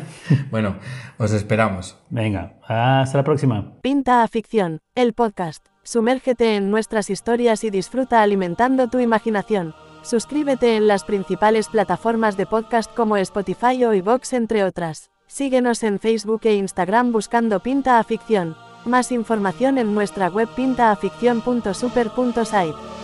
Speaker 3: Bueno, os esperamos.
Speaker 2: Venga, hasta la próxima.
Speaker 1: Pinta a Ficción, el podcast. Sumérgete en nuestras historias y disfruta alimentando tu imaginación. Suscríbete en las principales plataformas de podcast como Spotify o iVoox entre otras. Síguenos en Facebook e Instagram buscando Pinta a Ficción. Más información en nuestra web pintaaficción.super.site.